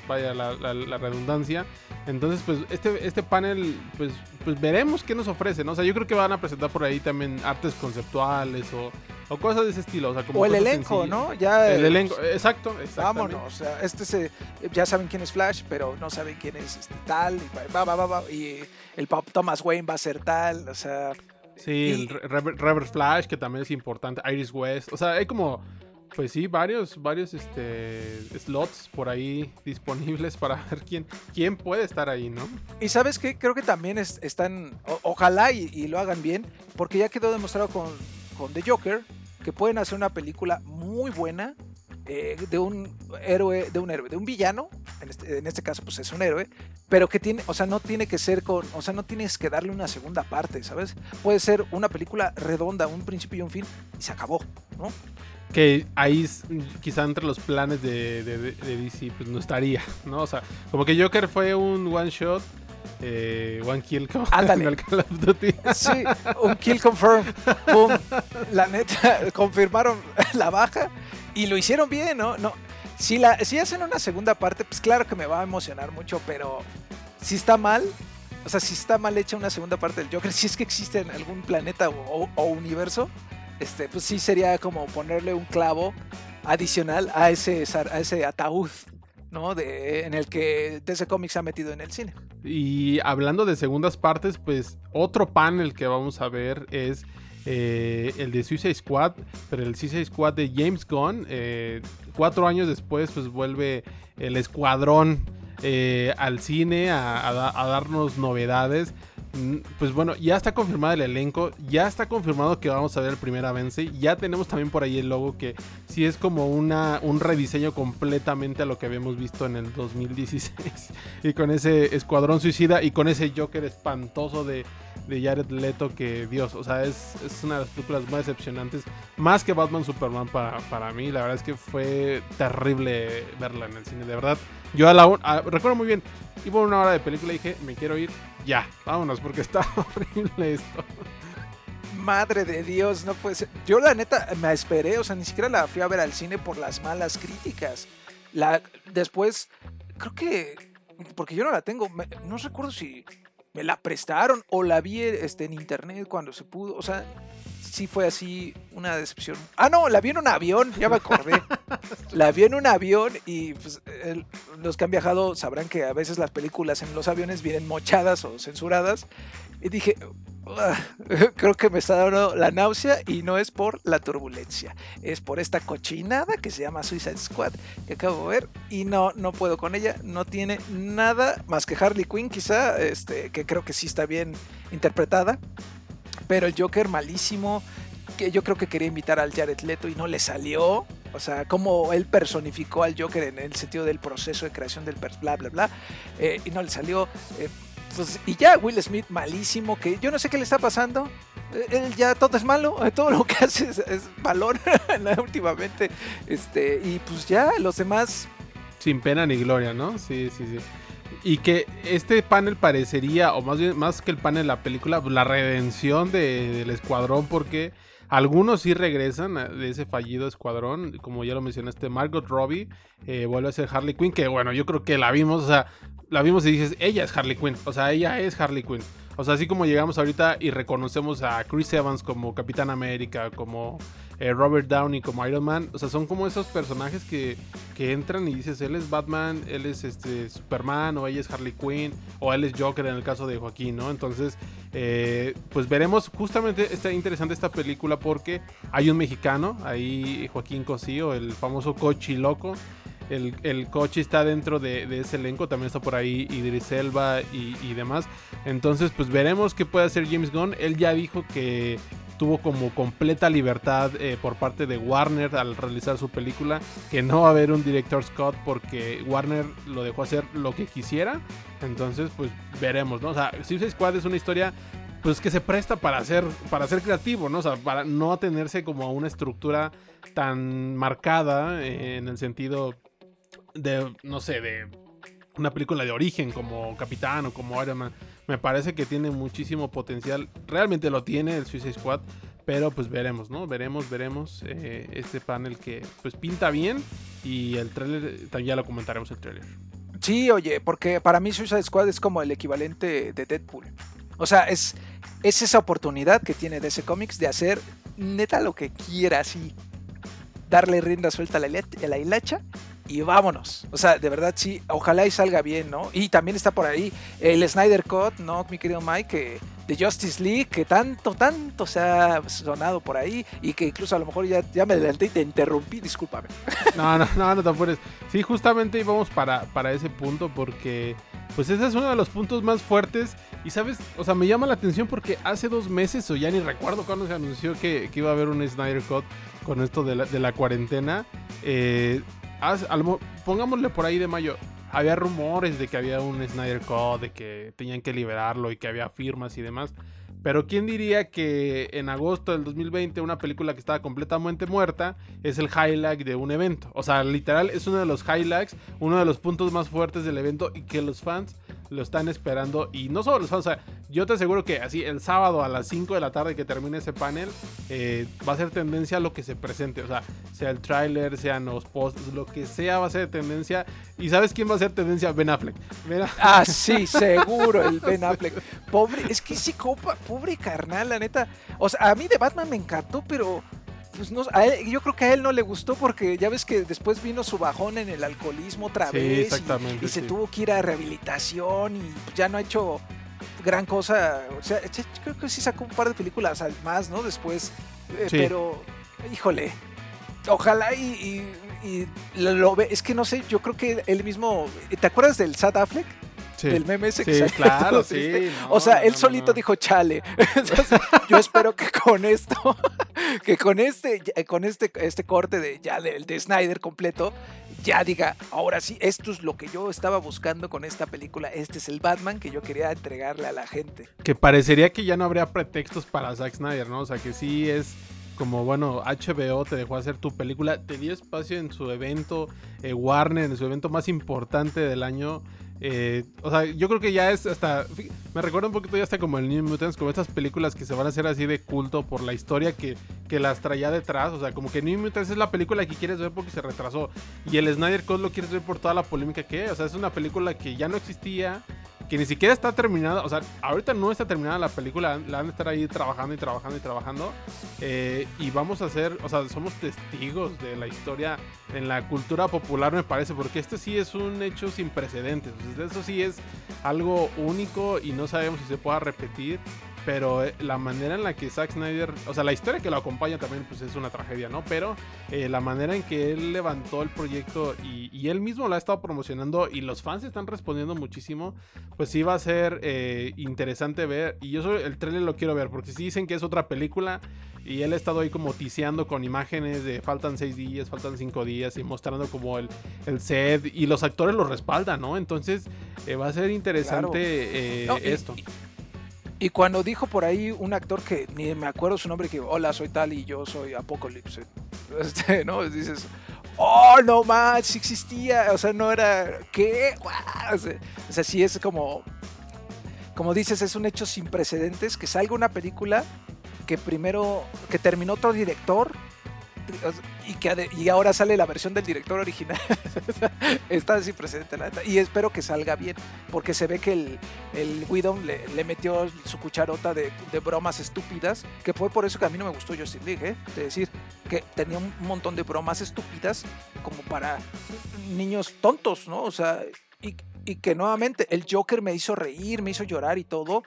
vaya la, la, redundancia. Entonces, pues este, este panel, pues, pues veremos qué nos ofrece, ¿no? O sea, yo creo que van a presentar por ahí también artes conceptuales o o cosas de ese estilo. O, sea, como o el elenco, ¿no? Ya, el elenco, exacto, Vámonos, o sea, este se, ya saben quién es Flash, pero no saben quién es este, tal, y, va, va, va, va, y el Thomas Wayne va a ser tal, o sea... Sí, el Reverse Flash, que también es importante, Iris West, o sea, hay como... Pues sí, varios, varios este, slots por ahí (laughs) disponibles para (laughs) ver quién, quién puede estar ahí, ¿no? Y sabes qué, creo que también están, ojalá y, y, lo hagan bien, porque ya quedó demostrado con, con The Joker que pueden hacer una película muy buena eh, de un héroe, de un héroe, de un villano, en este, en este, caso pues es un héroe, pero que tiene, o sea, no tiene que ser con, o sea, no tienes que darle una segunda parte, ¿sabes? Puede ser una película redonda, un principio y un fin, y se acabó, ¿no? Que ahí quizá entre los planes de, de, de DC pues no estaría, ¿no? O sea, como que Joker fue un one shot eh, One Kill como (laughs) el Call of Duty. Sí, un kill confirm. La neta, (laughs) confirmaron (laughs) la baja y lo hicieron bien, ¿no? no si, la, si hacen una segunda parte, pues claro que me va a emocionar mucho, pero si está mal, o sea, si está mal hecha una segunda parte del Joker, (laughs) si es que existe en algún planeta o, o universo, este, pues sí sería como ponerle un clavo adicional a ese, a ese ataúd ¿no? De, en el que DC Comics ha metido en el cine. Y hablando de segundas partes, pues otro panel que vamos a ver es eh, el de Suicide Squad, pero el Suicide Squad de James Gunn. Eh, cuatro años después, pues vuelve el escuadrón eh, al cine a, darnos novedades. Mm, pues bueno, ya está confirmado el elenco, ya está confirmado que vamos a ver el primer avance, ya tenemos también por ahí el logo que sí es como una, un rediseño completamente a lo que habíamos visto en el 2016 (laughs) y con ese escuadrón suicida y con ese Joker espantoso de, de Jared Leto que Dios, o sea, es, una de las películas más decepcionantes, más que Batman Superman para, para mí, la verdad es que fue terrible verla en el cine, de verdad. Yo a la recuerdo muy bien, iba una hora de película y dije, me quiero ir ya, vámonos, porque está (laughs) horrible esto. Madre de Dios, no puede ser. Yo la neta me esperé, o sea, ni siquiera la fui a ver al cine por las malas críticas. La, después, creo que, porque yo no la tengo, no recuerdo si me la prestaron o la vi este, en internet cuando se pudo, o sea, sí fue así una decepción. Ah, no, la vi en un avión, ya me acordé. (laughs) la vi en un avión y pues, los que han viajado sabrán que a veces las películas en los aviones vienen mochadas o censuradas. Y dije, (laughs) creo que me está dando la náusea y no es por la turbulencia, es por esta cochinada que se llama Suicide Squad que acabo de ver y no, no puedo con ella, no tiene nada más que Harley Quinn quizá, este, que creo que sí está bien interpretada, pero el Joker malísimo, que yo creo que quería invitar al Jared Leto y no le salió, o sea, cómo él personificó al Joker en el sentido del proceso de creación del bla bla bla, eh, y no le salió. Eh, pues, y ya Will Smith malísimo, que yo no sé qué le está pasando. Eh, él ya todo es malo, (laughs) todo lo que hace es, es balón (laughs) últimamente. Este, y pues ya los demás. Sin pena ni gloria, ¿no? Sí, sí, sí. Y que este panel parecería, o más bien, más que el panel de la película, pues, la redención del escuadrón, porque algunos sí regresan de ese fallido escuadrón, como ya lo mencionaste, Margot Robbie eh, vuelve a ser Harley Quinn, que bueno, yo creo que la vimos, o sea, la vimos y dices, ella es Harley Quinn, o sea, ella es Harley Quinn. O sea, así como llegamos ahorita y reconocemos a Chris Evans como Capitán América, como eh, Robert Downey como Iron Man, o sea, son como esos personajes que, que, entran y dices, él es Batman, él es este Superman, o ella es Harley Quinn, o él es Joker en el caso de Joaquín, ¿no? Entonces, eh, pues veremos, justamente está interesante esta película porque hay un mexicano, ahí Joaquín Cosío, el famoso Cochi Loco, el, el coche está dentro de, ese elenco, también está por ahí Idris Elba y, demás. Entonces, pues veremos qué puede hacer James Gunn. Él ya dijo que tuvo como completa libertad eh, por parte de Warner al realizar su película, que no va a haber un director Scott porque Warner lo dejó hacer lo que quisiera. Entonces, pues veremos, ¿no? O sea, Suicide Squad es una historia pues que se presta para ser para ser creativo, ¿no? O sea, para no atenerse como a una estructura tan marcada eh, en el sentido de, no sé, de una película de origen como Capitán o como Iron Man. Me parece que tiene muchísimo potencial. Realmente lo tiene el Suicide Squad. Pero pues veremos, ¿no? Veremos, veremos eh, este panel que pues pinta bien. Y el trailer, ya lo comentaremos el trailer. Sí, oye, porque para mí Suicide Squad es como el equivalente de Deadpool. O sea, es, es esa oportunidad que tiene DC Comics de hacer neta lo que quiera así. Darle rienda suelta a la, a la hilacha y vámonos. O sea, de verdad sí, ojalá y salga bien, ¿no? Y también está por ahí el Snyder Cut, ¿no? Mi querido Mike, de Justice League, que tanto, tanto se ha sonado por ahí y que incluso a lo mejor ya, ya me adelanté y te interrumpí, discúlpame. No, no, no, no te apures. Sí, justamente íbamos para, para ese punto porque pues ese es uno de los puntos más fuertes y sabes, o sea, me llama la atención porque hace dos meses o ya ni recuerdo cuando se anunció que, iba a haber un Snyder Cut con esto de la, de la cuarentena. Eh, pongámosle por ahí de mayo, había rumores de que había un Snyder Code, de que tenían que liberarlo y que había firmas y demás. Pero quién diría que en agosto del 2020 una película que estaba completamente muerta es el highlight de un evento. O sea, literal es uno de los highlights, uno de los puntos más fuertes del evento y que los fans lo están esperando. Y no solo los fans, o sea, yo te aseguro que así el sábado a las 5 de la tarde que termine ese panel, eh, va a ser tendencia a lo que se presente. O sea, sea el tráiler, sean los posts, lo que sea va a ser tendencia. ¿Y sabes quién va a ser tendencia? Ben Affleck. Ah, sí, (laughs) seguro, el Ben Affleck. Pobre, es que sí, copa, pobre carnal, la neta. O sea, a mí de Batman me encantó, pero pues no, yo creo que a él no le gustó porque ya ves que después vino su bajón en el alcoholismo otra vez y, se tuvo que ir a rehabilitación y pues ya no ha hecho gran cosa. O sea, creo que sí sacó un par de películas más, ¿no? Después, eh, pero híjole, ojalá y, lo, ve. Es que no sé, yo creo que él mismo. ¿Te acuerdas del Sad Affleck? Del meme ese sí, claro, (laughs) sí. o sea, él solito dijo, chale. (laughs) yo espero que con esto, (laughs) que con este, con este, este corte de ya del de Snyder completo, ya diga, ahora sí, esto es lo que yo estaba buscando con esta película. Este es el Batman que yo quería entregarle a la gente. Que parecería que ya no habría pretextos para Zack Snyder, ¿no? O sea, que sí es como, bueno, HBO te dejó hacer tu película, te dio espacio en su evento, eh, Warner, en su evento más importante del año. Eh, o sea, yo creo que ya es hasta. Me recuerda un poquito ya hasta como el New Mutants, como estas películas que se van a hacer así de culto por la historia que, que las traía detrás. O sea, como que New Mutants es la película que quieres ver porque se retrasó. Y el Snyder Code lo quieres ver por toda la polémica que es. O sea, es una película que ya no existía que ni siquiera está terminada, o sea, ahorita no está terminada la película, la van a estar ahí trabajando y trabajando y trabajando. Eh, y vamos a hacer, o sea, somos testigos de la historia en la cultura popular, me parece, porque este sí es un hecho sin precedentes. eso sí es algo único y no sabemos si se pueda repetir. Pero eh, la manera en la que Zack Snyder, o sea, la historia que lo acompaña también pues es una tragedia, ¿no? Pero eh, la manera en que él levantó el proyecto y, y, él mismo lo ha estado promocionando y los fans están respondiendo muchísimo, pues sí va a ser eh, interesante ver. Y yo soy, el trailer lo quiero ver, porque si dicen que es otra película y él ha estado ahí como tiseando con imágenes de faltan seis días, faltan cinco días y mostrando como el, el set y los actores lo respaldan, ¿no? Entonces va a ser interesante claro. no, esto. Y, y cuando dijo por ahí un actor que ni me acuerdo su nombre, que hola, soy tal y yo soy Apocalypse, (laughs) este, ¿no? Dices, oh, no más, existía, o sea, no era, ¿qué? O sea, sí es como, como dices, es un hecho sin precedentes que salga una película que primero, que terminó otro director y que y ahora sale la versión del director original. (laughs) Está sin precedente, la neta. Y espero que salga bien, porque se ve que el, el Widom le, metió su cucharota de, de, bromas estúpidas, que fue por eso que a mí no me gustó Justin League, ¿eh? De decir que tenía un montón de bromas estúpidas como para niños tontos, ¿no? O sea, y, y que nuevamente el Joker me hizo reír, me hizo llorar y todo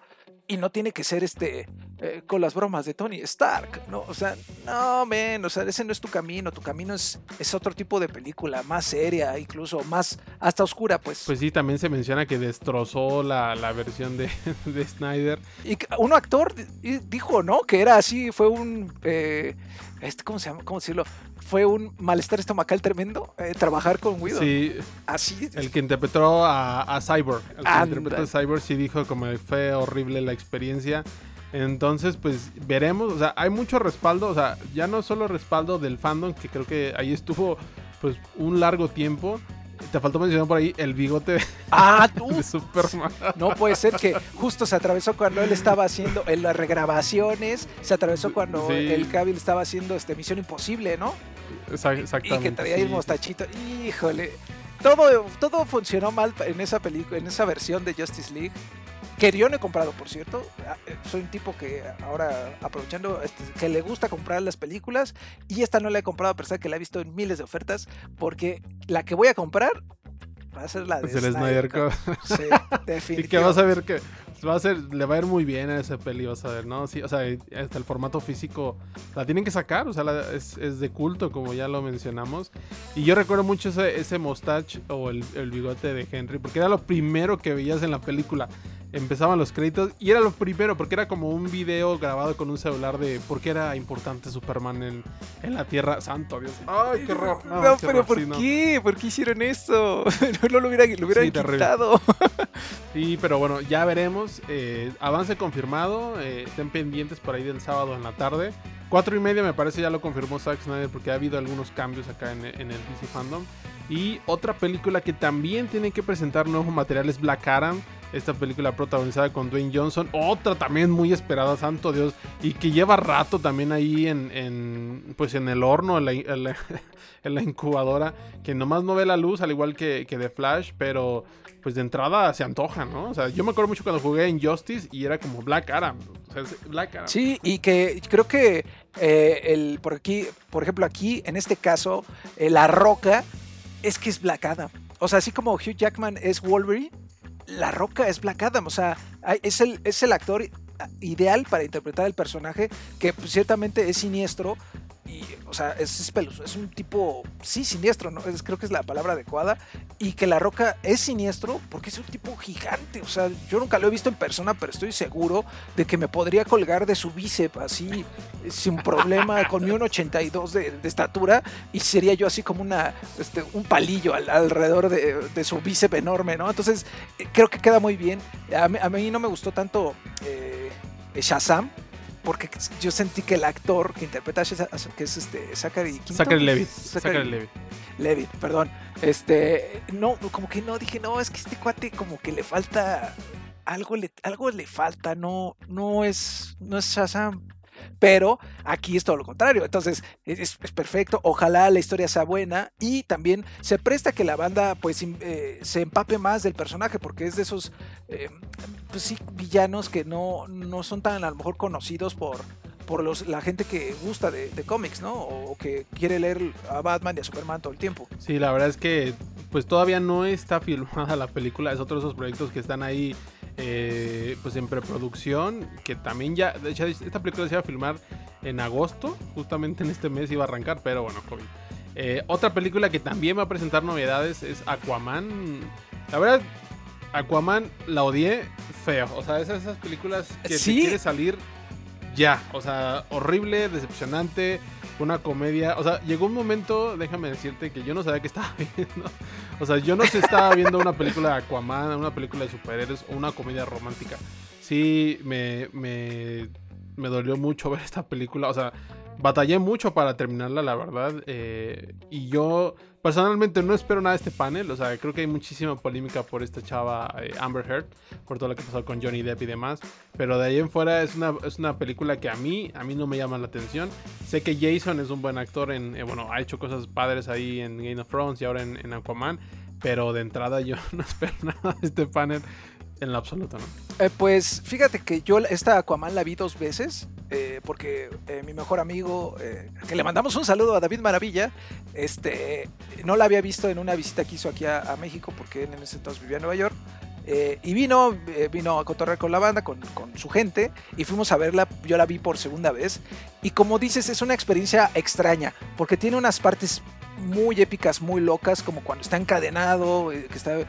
y no tiene que ser este eh, con las bromas de Tony Stark, ¿no? O sea, no, men, o sea, ese no es tu camino, tu camino es, es otro tipo de película, más seria, incluso más hasta oscura, pues. Pues sí, también se menciona que destrozó la, la versión de, (laughs) de, Snyder. Y un actor dijo, ¿no? Que era así, fue un... Eh, este, ¿Cómo se llama? ¿Cómo decirlo? Fue un malestar estomacal tremendo eh, trabajar con Widow. Sí. Así. El que interpretó a, a Cyborg. El que Anda. interpretó a Cyborg sí dijo como fue horrible la experiencia. Entonces, pues veremos. O sea, hay mucho respaldo. O sea, ya no solo respaldo del fandom, que creo que ahí estuvo pues un largo tiempo. Te faltó mencionar por ahí el bigote ah, ¿tú? (laughs) de Superman. No puede ser que justo se atravesó cuando él estaba haciendo en las regrabaciones, se atravesó cuando sí. el Cavill estaba haciendo este Misión Imposible, ¿no? Exactamente. Y que traía sí. el mostachito. Híjole. Todo, todo funcionó mal en esa película, en esa versión de Justice League. Que yo no he comprado, por cierto. Soy un tipo que ahora, aprovechando, este, que le gusta comprar las películas. Y esta no la he comprado, a pesar que la he visto en miles de ofertas. Porque la que voy a comprar va a ser la de es el Snyder. Sí, definitivamente. (laughs) y que vas a ver que va a ser, le va a ir muy bien a ese peli, vas a ver, ¿no? Sí, o sea, hasta el formato físico la tienen que sacar, o sea, la, es, es, de culto, como ya lo mencionamos. Y yo recuerdo mucho ese, ese mustache o el, el bigote de Henry, porque era lo primero que veías en la película empezaban los créditos y era lo primero porque era como un video grabado con un celular de por qué era importante Superman en, en la Tierra. Santo Dios. Ay, qué horror. (laughs) No, no qué pero horror, ¿por sí, qué? No. ¿Por qué hicieron eso? (laughs) no, no lo hubieran, lo hubieran sí, quitado. (laughs) sí, pero bueno, ya veremos. Eh, avance confirmado. Eh, estén pendientes por ahí del sábado en la tarde. Cuatro y media me parece ya lo confirmó Zack Snyder porque ha habido algunos cambios acá en, en el DC Fandom. Y otra película que también tiene que presentar nuevos materiales Black Adam esta película protagonizada con Dwayne Johnson, otra también muy esperada, santo Dios, y que lleva rato también ahí en, en pues en el horno, en la, (laughs) en, la, incubadora, que nomás no ve la luz, al igual que, que The Flash, pero pues de entrada se antoja, ¿no? O sea, yo me acuerdo mucho cuando jugué en Justice y era como Black Adam. Sí, y que creo que eh, el, por aquí, por ejemplo, aquí, en este caso, eh, La Roca es que es Black. O sea, así como Hugh Jackman es Wolverine, la Roca es Black Adam, o sea, es el, es el actor ideal para interpretar el personaje que pues, ciertamente es siniestro y, o sea, es espeluzo, es un tipo, sí, siniestro, ¿no? Es, creo que es la palabra adecuada y que La Roca es siniestro porque es un tipo gigante, o sea, yo nunca lo he visto en persona, pero estoy seguro de que me podría colgar de su bíceps así, sin problema, (laughs) con mi 1,82 de, de estatura y sería yo así como una, este, un palillo al, alrededor de, de, su bíceps enorme, ¿no? Entonces, creo que queda muy bien. A mí, a mí no me gustó tanto eh, Shazam, porque yo sentí que el actor que interpreta a que es este Zachary Quinto, Zachary Levitt, Zachary Levitt. Levitt, perdón. Este, no, como que no dije, no, es que este cuate como que le falta algo le algo le falta, no no es no es Shazam. Pero aquí es todo lo contrario. Entonces es, es, perfecto. Ojalá la historia sea buena. Y también se presta que la banda pues eh, se empape más del personaje. Porque es de esos eh, pues sí, villanos que no, no son tan a lo mejor conocidos por, por los, la gente que gusta de, cómics, ¿no? O, o, que quiere leer a Batman y a Superman todo el tiempo. Sí, la verdad es que pues todavía no está filmada la película. Es otro de esos proyectos que están ahí eh, pues en preproducción, que también ya, de hecho, esta película se iba a filmar en agosto, justamente en este mes iba a arrancar, pero bueno, COVID. Eh, otra película que también va a presentar novedades es Aquaman. La verdad, Aquaman la odié feo. O sea, esas, esas películas que ¿Sí? quiere salir ya. O sea, horrible, decepcionante, una comedia. O sea, llegó un momento, déjame decirte, que yo no sabía que estaba (laughs) viendo. O sea, yo no sé si estaba viendo una película de Aquaman, una película de superhéroes o una comedia romántica. Sí, me, me, me dolió mucho ver esta película. O sea, batallé mucho para terminarla, la verdad. Eh, y yo personalmente no espero nada de este panel. O sea, creo que hay muchísima polémica por esta chava eh, Amber Heard, por todo lo que pasó con Johnny Depp y demás. Pero de ahí en fuera es una, es una película que a mí, a mí no me llama la atención. Sé que Jason es un buen actor en, eh, bueno, ha hecho cosas padres ahí en Game of Thrones y ahora en, en Aquaman. Pero de entrada yo (laughs) no espero (laughs) nada de este panel en lo absoluto, ¿no? Eh, pues fíjate que yo esta Aquaman la vi dos veces, eh, porque eh, mi mejor amigo, que le mandamos un saludo a David Maravilla, este, no la había visto en una visita que hizo aquí a, México, porque él en ese entonces vivía en Nueva York. y vino, vino a cotorrear con la banda, con, con, su gente, y fuimos a verla. Yo la vi por segunda vez. Y como dices, es una experiencia extraña, porque tiene unas partes muy épicas, muy locas, como cuando está encadenado, eh, que está eh,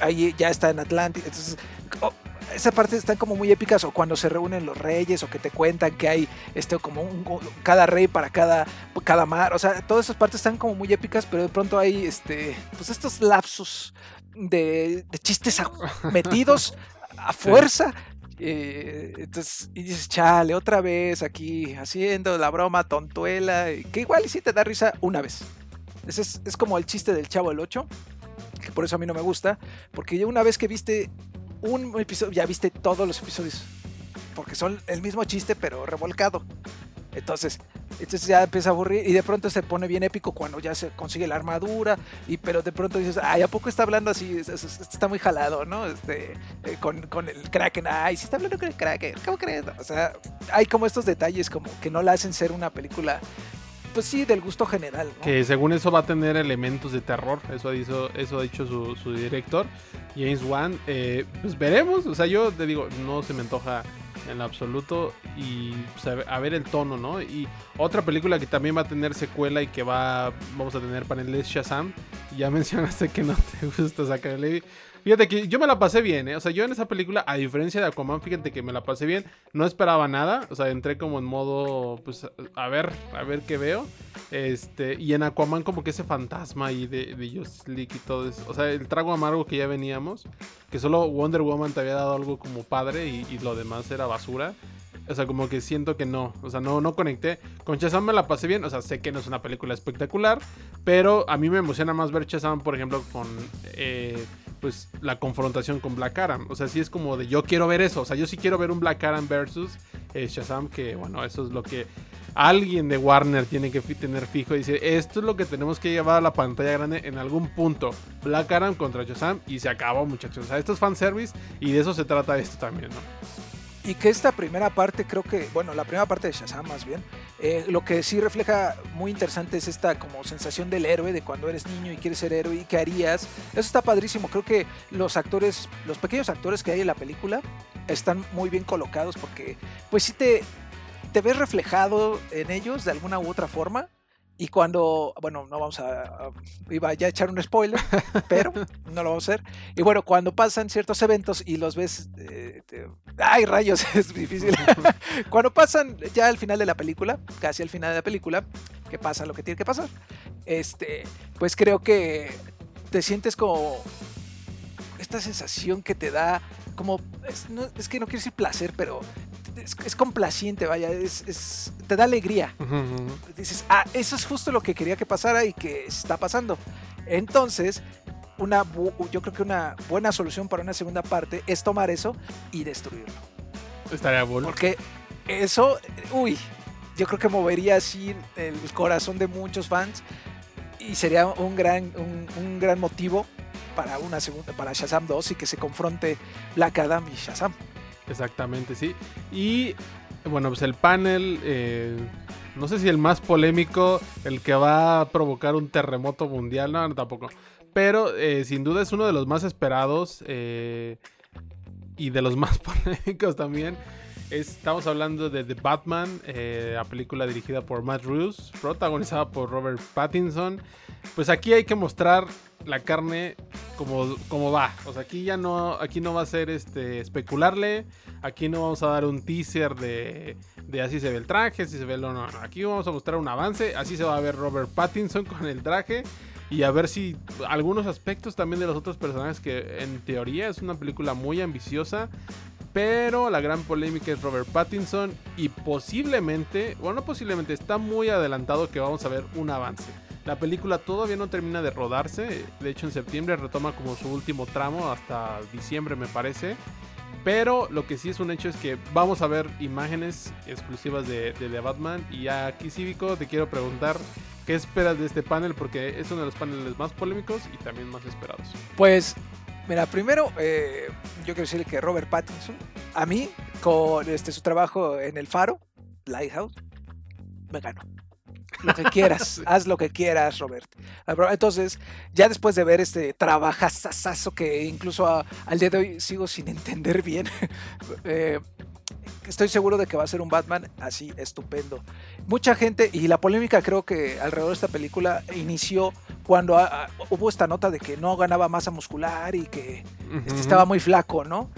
ahí ya está en Atlantis. Entonces, oh, esa parte están como muy épicas, o cuando se reúnen los reyes, o que te cuentan que hay este como un, cada rey para cada, cada mar. O sea, todas esas partes están como muy épicas, pero de pronto hay este, pues estos lapsos de, chistes metidos a (laughs) fuerza. Eh, entonces, y dices, chale, otra vez aquí haciendo la broma tontuela, que igual sí te da risa una vez. Es, es, como el chiste del Chavo el 8, que por eso a mí no me gusta, porque ya una vez que viste un episodio, ya viste todos los episodios, porque son el mismo chiste pero revolcado. Entonces, entonces ya empieza a aburrir y de pronto se pone bien épico cuando ya se consigue la armadura y pero de pronto dices, ay, ¿a poco está hablando así? Está muy jalado, ¿no? Este, eh, con, con, el Kraken, ay, sí está hablando con el Kraken, ¿cómo crees? O sea, hay como estos detalles como que no la hacen ser una película pues sí, del gusto general. Que según eso va a tener elementos de terror, eso, hizo, eso ha dicho su, director, James Wan. Eh, pues veremos, o sea, yo te digo, no se me antoja en absoluto y pues, a ver el tono, ¿no? Y otra película que también va a tener secuela y que va vamos a tener paneles Shazam. Ya (laughs) mencionaste que no te gusta sacar el Fíjate que yo me la pasé bien, ¿eh? O sea, yo en esa película, a diferencia de Aquaman, fíjate que me la pasé bien. No esperaba nada. O sea, entré como en modo, pues, a ver, a ver qué veo. Este, y en Aquaman como que ese fantasma ahí de, de Just League y todo eso. O sea, el trago amargo que ya veníamos. Que solo Wonder Woman te había dado algo como padre y, y lo demás era basura. O sea, como que siento que no. O sea, no, no conecté. Con Shazam me la pasé bien. O sea, sé que no es una película espectacular. Pero a mí me emociona más ver Shazam, por ejemplo, con eh, pues la confrontación con Black Adam. O sea, sí es como de yo quiero ver eso. O sea, yo sí quiero ver un Black Adam versus eh, Shazam. Que bueno, eso es lo que alguien de Warner tiene que tener fijo y decir, esto es lo que tenemos que llevar a la pantalla grande en algún punto. Black Adam contra Shazam y se acabó, muchachos. O sea, esto es fanservice y de eso se trata esto también, ¿no? Y que esta primera parte, creo que, bueno, la primera parte de Shazam más bien, eh, lo que sí refleja muy interesante es esta como sensación del héroe, de cuando eres niño y quieres ser héroe y qué harías. Eso está padrísimo. Creo que los actores, los pequeños actores que hay en la película están muy bien colocados porque, pues sí te, te ves reflejado en ellos de alguna u otra forma. Y cuando, bueno, no vamos a, iba ya a echar un spoiler, (laughs) pero no lo vamos a hacer. Y bueno, cuando pasan ciertos eventos y los ves, eh, ay rayos, (laughs) es difícil. (laughs) cuando pasan ya al final de la película, casi al final de la película, que pasa lo que tiene que pasar, este, pues creo que te sientes como esta sensación que te da, como, es, es que no quiero decir placer, pero es, complaciente, vaya, es, te da alegría. Dices, ah, eso es justo lo que quería que pasara y que está pasando. Entonces, una, yo creo que una buena solución para una segunda parte es tomar eso y destruirlo. Estaría bueno. Porque eso, uy, yo creo que movería así el corazón de muchos fans y sería un gran, un, gran motivo para una segunda, para Shazam 2 y que se confronte Black Adam y Shazam. Exactamente, sí. Y bueno, pues el panel, eh, no sé si el más polémico, el que va a provocar un terremoto mundial, no, tampoco. Pero eh, sin duda es uno de los más esperados. Eh, y de los (laughs) más polémicos también. Estamos hablando de The Batman, eh, la película dirigida por Matt Reeves, protagonizada por Robert Pattinson. Pues aquí hay que mostrar la carne como, va. O sea, aquí ya no, aquí no va a ser este especularle. Aquí no vamos a dar un teaser de, de así se ve el traje, así se ve el. No, Aquí vamos a mostrar un avance. Así se va a ver Robert Pattinson con el traje. Y a ver si algunos aspectos también de los otros personajes que en teoría es una película muy ambiciosa. Pero la gran polémica es Robert Pattinson y posiblemente, bueno, no posiblemente, está muy adelantado que vamos a ver un avance. La película todavía no termina de rodarse, de hecho en septiembre retoma como su último tramo hasta diciembre me parece. Pero lo que sí es un hecho es que vamos a ver imágenes exclusivas de, de The Batman. Y aquí, Cívico, te quiero preguntar qué esperas de este panel, porque es uno de los paneles más polémicos y también más esperados. Pues, mira, primero, eh, yo quiero decirle que Robert Pattinson, a mí, con este, su trabajo en El Faro, Lighthouse, me ganó. Lo que quieras, (laughs) haz lo que quieras, Robert. Entonces, ya después de ver este trabajazazazo que incluso al día de hoy sigo sin (laughs) entender bien, eh, estoy seguro de que va a ser un Batman así estupendo. Mucha gente, y la polémica creo que alrededor de esta película inició cuando hubo esta nota de que no ganaba masa muscular y que este estaba muy flaco, ¿no?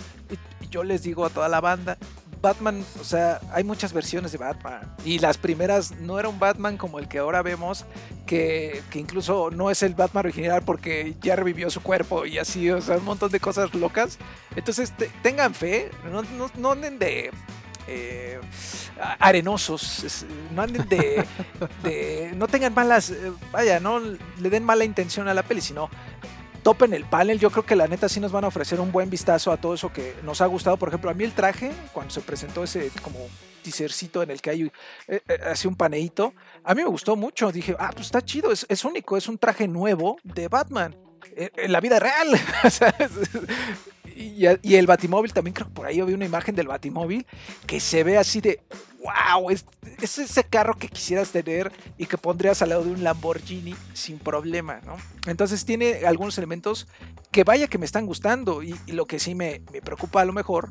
y yo les digo a toda la banda, Batman, o sea, hay muchas versiones de Batman. Y las primeras no era un Batman como el que ahora vemos, que, incluso no es el Batman original porque ya revivió su cuerpo y así, o sea, un montón de cosas locas. Entonces, tengan fe, no, no, anden de... Eh, arenosos, no anden de, (laughs) de, no tengan malas, eh, vaya, no le den mala intención a la peli, sino topen el panel. Yo creo que la neta sí nos van a ofrecer un buen vistazo a todo eso que nos ha gustado. Por ejemplo, a mí el traje, cuando se presentó ese como teasercito en el que hay eh, eh, así un paneíto, a mí me gustó mucho. Dije, ah, pues está chido, es, único, es un traje nuevo de Batman. Eh, en, la vida real. (laughs) y, y, el Batimóvil también creo que por ahí había una imagen del Batimóvil que se ve así de wow, es, ese carro que quisieras tener y que pondrías al lado de un Lamborghini sin problema, ¿no? Entonces tiene algunos elementos que vaya que me están gustando y, lo que sí me, me preocupa a lo mejor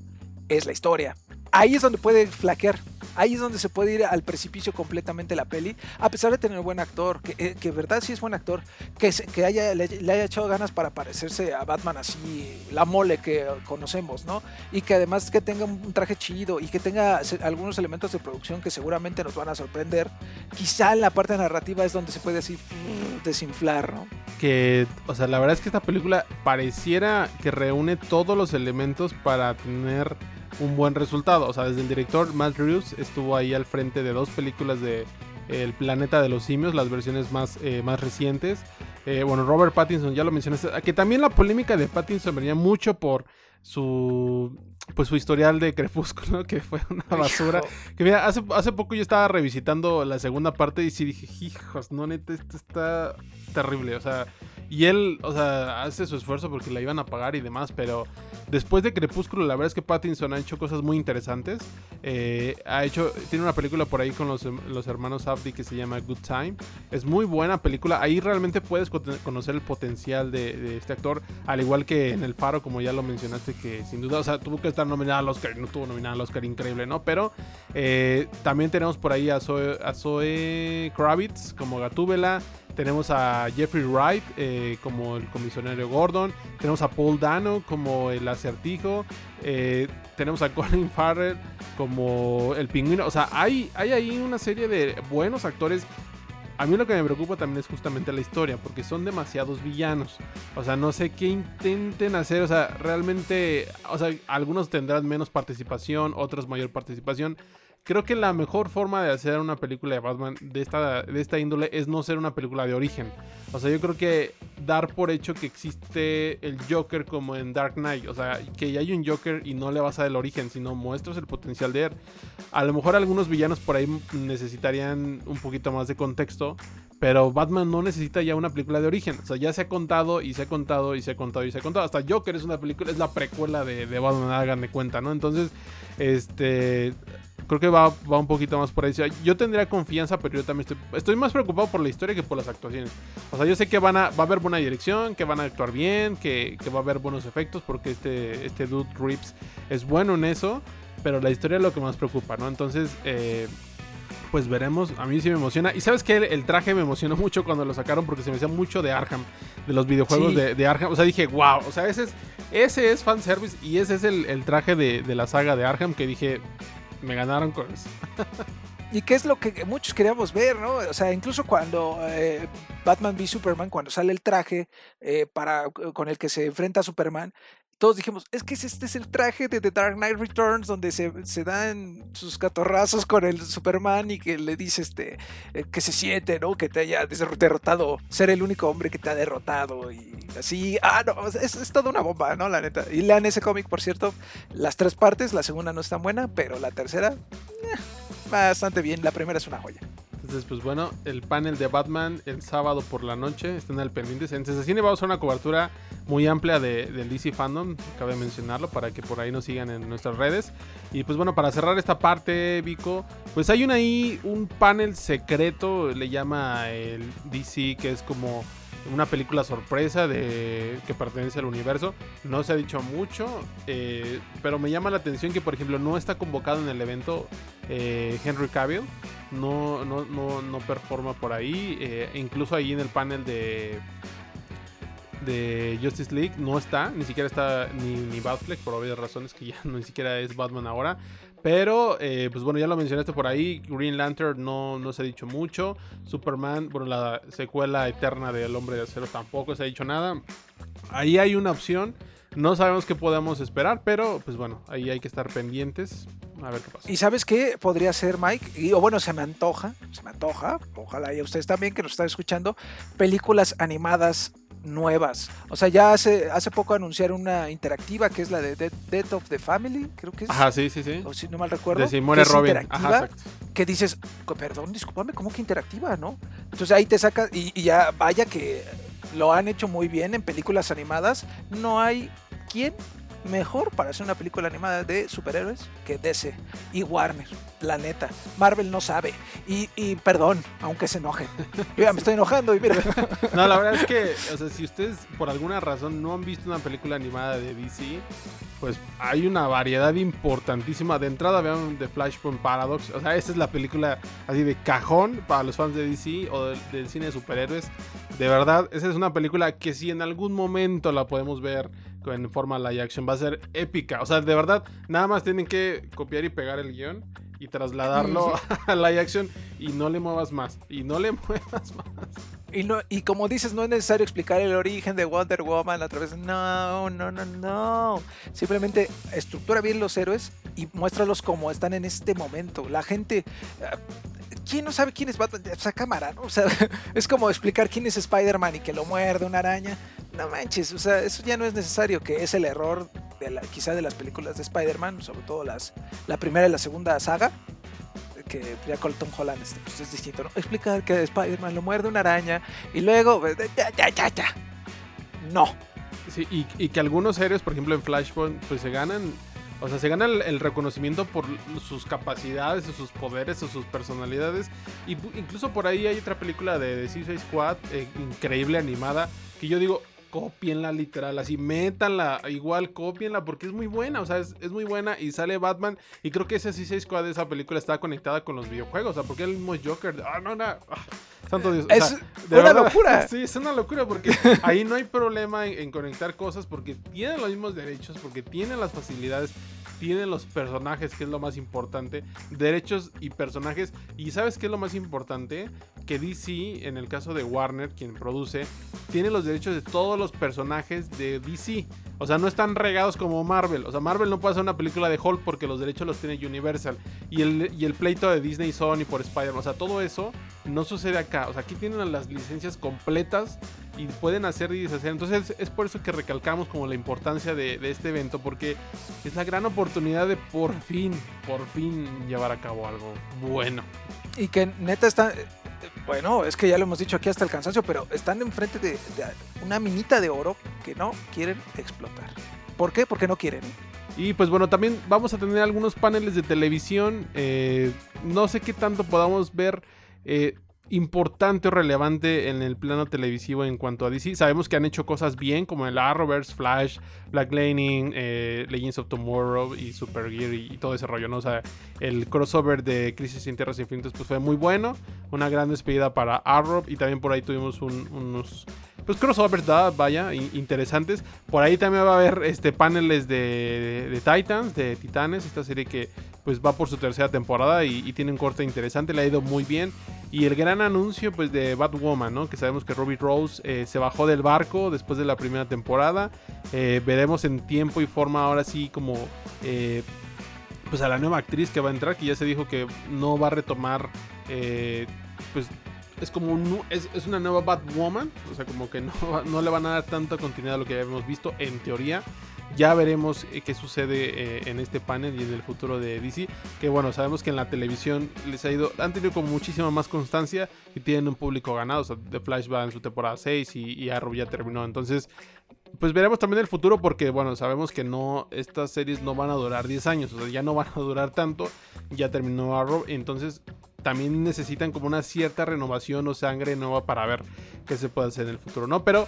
es la historia. Ahí es donde puede flaquear Ahí es donde se puede ir al precipicio completamente la peli, a pesar de tener buen actor, que, eh, que verdad sí es buen actor, que, que haya, le, haya echado ganas para parecerse a Batman así, la mole que conocemos, ¿no? Y que además que tenga un traje chido y que tenga algunos elementos de producción que seguramente nos van a sorprender. Quizá en la parte narrativa es donde se puede así mm, desinflar, ¿no? Que, o sea, la verdad es que esta película pareciera que reúne todos los elementos para tener un buen resultado. O sea, desde el director Matt Reeves estuvo ahí al frente de dos películas de El planeta de los simios, las versiones más, eh, más recientes. Eh, bueno, Robert Pattinson, ya lo mencionaste. Que también la polémica de Pattinson venía mucho por su pues su historial de Crepúsculo, que fue una basura. Que mira, hace, hace poco yo estaba revisitando la segunda parte y sí dije, hijos, no, neta, esto está terrible. O sea, y él, o sea, hace su esfuerzo porque la iban a pagar y demás, pero después de Crepúsculo, la verdad es que Pattinson ha hecho cosas muy interesantes. Eh, ha hecho, tiene una película por ahí con los, los hermanos Abdi que se llama Good Time. Es muy buena película. Ahí realmente puedes conocer el potencial de, este actor, al igual que en El Faro, como ya lo mencionaste, que sin duda, o sea, tuvo que estar nominada al Oscar, no tuvo nominada al Oscar, increíble, ¿no? Pero eh, también tenemos por ahí a Zoe, a Zoe Kravitz como Gatúbela. Tenemos a Jeffrey Wright eh, como el comisionario Gordon. Tenemos a Paul Dano como el acertijo. Eh, tenemos a Colin Farrell como el pingüino. O sea, hay, hay ahí una serie de buenos actores. A mí lo que me preocupa también es justamente la historia, porque son demasiados villanos. O sea, no sé qué intenten hacer. O sea, realmente, o sea, algunos tendrán menos participación, otros mayor participación creo que la mejor forma de hacer una película de Batman de esta, de esta índole es no ser una película de origen. O sea, yo creo que dar por hecho que existe el Joker como en Dark Knight. O sea, que ya hay un Joker y no le vas a dar el origen, sino muestras el potencial de él. A lo mejor algunos villanos por ahí necesitarían un poquito más de contexto. Pero Batman no necesita ya una película de origen. O sea, ya se ha contado y se ha contado y se ha contado y se ha contado. Hasta Joker es una película, es la precuela de, de Batman, hagan de cuenta, ¿no? Entonces, este Creo que va, va un poquito más por ahí. yo tendría confianza, pero yo también estoy, estoy más preocupado por la historia que por las actuaciones. O sea, yo sé que van a, va a haber buena dirección, que van a actuar bien, que, que va a haber buenos efectos, porque este, este dude Rips es bueno en eso, pero la historia es lo que más preocupa, ¿no? Entonces, eh, pues veremos. A mí sí me emociona. Y sabes que el, traje me emocionó mucho cuando lo sacaron porque se me hacía mucho de Arkham, de los videojuegos de, de, Arkham. O sea, dije, wow, o sea, ese es, ese es fanservice y ese es el, el traje de, de la saga de Arkham que dije, me ganaron con eso. y qué es lo que muchos queríamos ver, ¿no? O sea, incluso cuando eh, Batman v Superman, cuando sale el traje eh, para, con el que se enfrenta a Superman, todos dijimos, es que este es el traje de The Dark Knight Returns, donde se, se dan sus catorrazos con el Superman y que le dice este, eh, que se siente, ¿no? Que te haya derrotado, ser el único hombre que te ha derrotado y así. Ah, no, es, es toda una bomba, ¿no? La neta. Y lean ese cómic, por cierto, las tres partes, la segunda no es tan buena, pero la tercera, eh, bastante bien. La primera es una joya. Entonces, pues bueno, el panel de Batman el sábado por la noche. Estén al pendiente. En Cine vamos a una cobertura muy amplia de, del DC Fandom. Cabe mencionarlo para que por ahí nos sigan en nuestras redes. Y pues bueno, para cerrar esta parte, Vico, pues hay un ahí un panel secreto. Le llama el DC, que es como una película sorpresa de que pertenece al universo. No se ha dicho mucho, eh, pero me llama la atención que, por ejemplo, no está convocado en el evento eh, Henry Cavill. No, no, no, no performa por ahí. Eh, incluso ahí en el panel de de Justice League no está, ni siquiera está ni, ni Batfleck por obvias razones que ya (laughs) ni siquiera es Batman ahora. Pero, eh, pues bueno, ya lo mencionaste por ahí. Green Lantern no, no se ha dicho mucho. Superman, bueno, la secuela eterna del Hombre de Acero tampoco se ha dicho nada. Ahí hay una opción. No sabemos qué podemos esperar, pero pues bueno, ahí hay que estar pendientes. A ver qué pasa. ¿Y sabes qué podría ser, Mike? O bueno, se me antoja, se me antoja, ojalá y a ustedes también que nos están escuchando, películas animadas nuevas. O sea, ya hace, hace poco anunciaron una interactiva que es la de Death of the Family, creo que es. Ajá, sí, sí, sí. O si no mal recuerdo. De si muere Robin. Ajá, que dices, perdón, discúlpame, ¿cómo que interactiva, no? Entonces ahí te sacas, y, y ya vaya que lo han hecho muy bien en películas animadas. No hay quien mejor para hacer una película animada de superhéroes que DC y Warner, la neta. Marvel no sabe. Y, perdón, aunque se enojen. Yo me estoy enojando y mira. No, la verdad es que, o sea, si ustedes por alguna razón no han visto una película animada de DC, pues hay una variedad importantísima. De entrada vean The Flashpoint Paradox. O sea, esta es la película así de cajón para los fans de DC o del cine de superhéroes. De verdad, esa es una película que si en algún momento la podemos ver en forma live action va a ser épica. O sea, de verdad, nada más tienen que copiar y pegar el guion y trasladarlo (laughs) a live action y no le muevas más. Y no le (laughs) muevas más. Y, no, y como dices, no es necesario explicar el origen de Wonder Woman a través. No, no, no, no. Simplemente estructura bien los héroes y muéstralos como están en este momento. La gente. ¿Quién no sabe quién es Batman? Esa cámara, ¿no? O sea, (laughs) es como explicar quién es Spider-Man y que lo muerde una araña. No manches, o sea, eso ya no es necesario, que es el error quizá de las películas de Spider-Man, sobre todo las, la primera y la segunda saga, que ya con Tom Holland este, pues es distinto, ¿no? Explicar que Spider-Man lo muerde una araña y luego, ya, ya, ya, ya. No. Sí, y, y que algunos héroes, por ejemplo en Flashpoint, pues se ganan o sea, se gana el, reconocimiento por sus capacidades, o sus poderes, o sus personalidades. Y incluso por ahí hay otra película de, de Suicide Squad, eh, increíble animada, que yo digo, copienla literal, así métanla, igual copienla porque es muy buena, o sea, es, muy buena y sale Batman y creo que ese Suicide Squad de esa película está conectada con los videojuegos, o sea, porque el mismo Joker, ah, no, no, ah, santo Dios. Es una locura. (laughs) Sí, es una locura porque ahí no hay problema en, en conectar cosas porque tienen los mismos derechos, porque tienen las facilidades tienen los personajes, que es lo más importante, derechos y personajes. Y sabes qué es lo más importante? Que DC, en el caso de Warner, quien produce, tiene los derechos de todos los personajes de DC. O sea, no están regados como Marvel. O sea, Marvel no puede hacer una película de Hulk porque los derechos los tiene Universal. Y el, y el pleito de Disney Sony por Spider-Man. O sea, todo eso no sucede acá. O sea, aquí tienen las licencias completas y pueden hacer y deshacer. Entonces es por eso que recalcamos como la importancia de, de, este evento, porque es la gran oportunidad de por fin, por fin llevar a cabo algo bueno. Y que neta está, bueno, es que ya lo hemos dicho aquí hasta el cansancio, pero están enfrente de, de, una minita de oro que no quieren explotar. ¿Por qué? Porque no quieren. Y pues bueno, también vamos a tener algunos paneles de televisión. Eh, no sé qué tanto podamos ver eh, importante o relevante en el plano televisivo en cuanto a DC. Sabemos que han hecho cosas bien, como el Arrowverse, Flash, Black Lightning, eh, Legends of Tomorrow y Super Gear y, todo ese rollo, ¿no? O sea, el crossover de Crisis en Tierras Infinitas pues fue muy bueno. Una gran despedida para Arrow y también por ahí tuvimos unos pues crossovers, da, vaya, interesantes. Por ahí también va a haber este paneles de, de, Titans, de Titanes, esta serie que pues va por su tercera temporada y, tiene un corte interesante, le ha ido muy bien. Y el gran anuncio pues de Batwoman, ¿no? Que sabemos que Robbie Rose eh, se bajó del barco después de la primera temporada. Eh, veremos en tiempo y forma ahora sí como... Eh, pues a la nueva actriz que va a entrar, que ya se dijo que no va a retomar pues es como es, una nueva Batwoman. O sea, como que no, (laughs) no, le van a dar tanta continuidad a lo que ya hemos visto en teoría. Ya veremos eh, qué sucede eh, en este panel y en el futuro de DC. Que bueno, sabemos que en la televisión les ha ido, han tenido como muchísima más constancia y tienen un público ganado. O sea, The Flash va en su temporada 6 y, Arrow ya terminó. Entonces, pues veremos también el futuro porque bueno, sabemos que no, estas series no van a durar 10 años. O sea, ya no van a durar tanto. Ya terminó Arrow. Entonces, también necesitan como una cierta renovación o sangre nueva para ver qué se puede hacer en el futuro, ¿no? Pero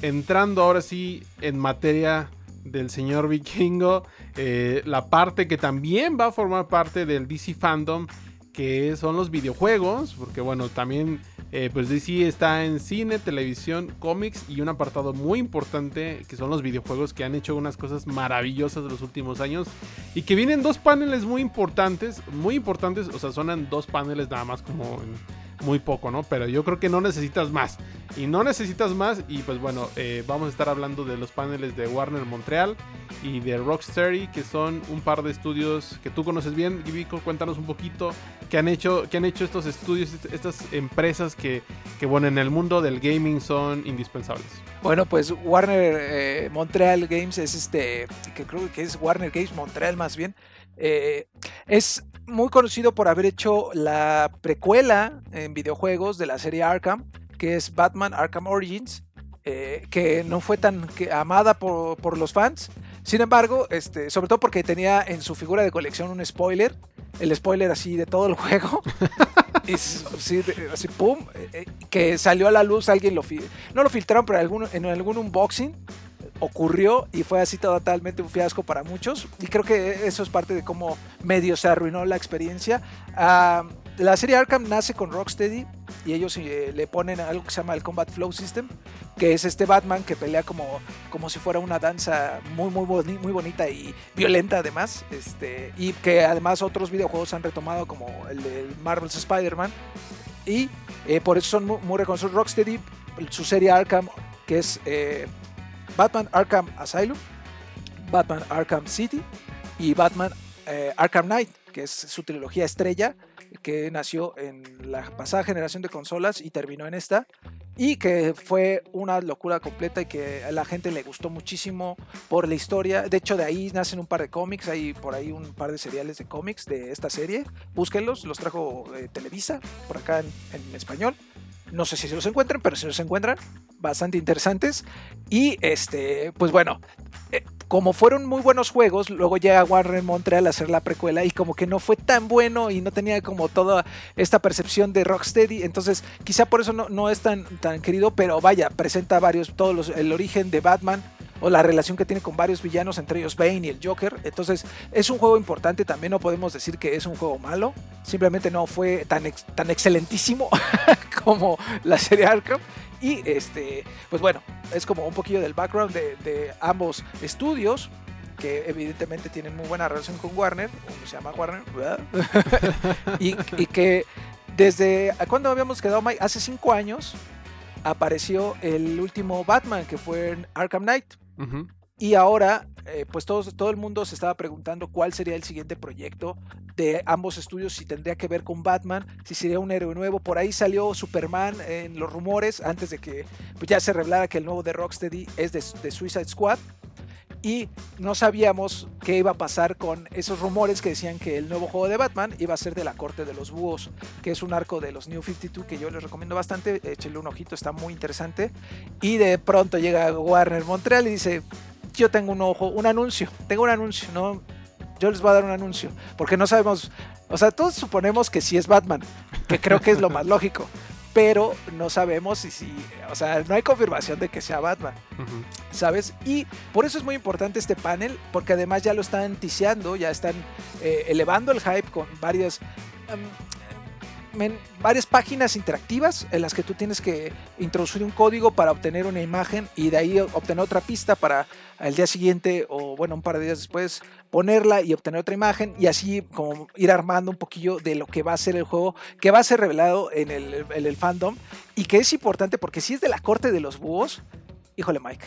entrando ahora sí en materia del señor vikingo, eh, la parte que también va a formar parte del DC Fandom, que son los videojuegos, porque bueno, también eh, pues DC está en cine, televisión, cómics y un apartado muy importante que son los videojuegos que han hecho unas cosas maravillosas de los últimos años y que vienen dos paneles muy importantes, muy importantes, o sea, sonan dos paneles nada más como en muy poco, ¿no? Pero yo creo que no necesitas más. Y no necesitas más. Y pues bueno, eh, vamos a estar hablando de los paneles de Warner Montreal y de Rocksteady, que son un par de estudios que tú conoces bien. Gibico, cuéntanos un poquito qué han hecho, qué han hecho estos estudios, estas empresas que, que, bueno, en el mundo del gaming son indispensables. Bueno, pues Warner eh, Montreal Games es este, que creo que es Warner Games Montreal más bien. Eh, es muy conocido por haber hecho la precuela en videojuegos de la serie Arkham, que es Batman Arkham Origins, eh, que no fue tan amada por, los fans. Sin embargo, este, sobre todo porque tenía en su figura de colección un spoiler, el spoiler así de todo el (laughs) juego. y así, pum, eh, que salió a la luz, alguien lo no lo filtraron, pero en algún unboxing ocurrió y fue así totalmente un fiasco para muchos. Y creo que eso es parte de cómo medio se arruinó la experiencia. Ah, la serie Arkham nace con Rocksteady y ellos eh, le ponen algo que se llama el Combat Flow System, que es este Batman que pelea como, como si fuera una danza muy, muy, muy bonita y violenta además. Este, y que además otros videojuegos han retomado como el de Marvel's Spider-Man. Y eh, por eso son muy, reconocidos. Rocksteady, su serie Arkham, que es eh, Batman Arkham Asylum, Batman Arkham City y Batman eh, Arkham Knight, que es su trilogía estrella, que nació en la pasada generación de consolas y terminó en esta. Y que fue una locura completa y que a la gente le gustó muchísimo por la historia. De hecho, de ahí nacen un par de cómics, hay por ahí un par de seriales de cómics de esta serie. Búsquenlos, los trajo eh, Televisa, por acá en español. No sé si se los encuentran, pero si los encuentran, bastante interesantes. Y este, pues bueno, eh, como fueron muy buenos juegos, luego llega Warner Montreal a hacer la precuela y como que no fue tan bueno y no tenía como toda esta percepción de Rocksteady. Entonces, quizá por eso no, no es tan, tan querido, pero vaya, presenta varios, todos los, el origen de Batman o la relación que tiene con varios villanos, entre ellos Bane y el Joker. Entonces es un juego importante, también no podemos decir que es un juego malo, simplemente no fue tan, tan excelentísimo (laughs) como la serie Arkham. Y este, pues bueno, es como un poquillo del background de, ambos estudios que evidentemente tienen muy buena relación con Warner, uno se llama Warner, (laughs) y, que desde, ¿cuándo habíamos quedado, Mike? Hace cinco años apareció el último Batman, que fue en Arkham Knight. Y ahora, eh, pues todo, todo el mundo se estaba preguntando cuál sería el siguiente proyecto de ambos estudios, si tendría que ver con Batman, si sería un héroe nuevo. Por ahí salió Superman en los rumores, antes de que pues, ya se revelara que el nuevo de Rocksteady es de, de Suicide Squad y no sabíamos qué iba a pasar con esos rumores que decían que el nuevo juego de Batman iba a ser de la corte de los búhos, que es un arco de los New 52 que yo les recomiendo bastante, échenle un ojito, está muy interesante. Y de pronto llega Warner Montreal y dice, yo tengo un ojo, un anuncio, tengo un anuncio, ¿no? Yo les voy a dar un anuncio, porque no sabemos, o sea, todos suponemos que sí es Batman, que creo que es lo más lógico, pero no sabemos si, si, o sea, no hay confirmación de que sea Batman, ¿sabes? Y por eso es muy importante este panel, porque además ya lo están ticiando, ya están eh, elevando el hype con varias... varias páginas interactivas en las que tú tienes que introducir un código para obtener una imagen y de ahí obtener otra pista para el día siguiente o bueno un par de días después ponerla y obtener otra imagen y así como ir armando un poquillo de lo que va a ser el juego que va a ser revelado en el, fandom y que es importante porque si es de la corte de los búhos híjole Mike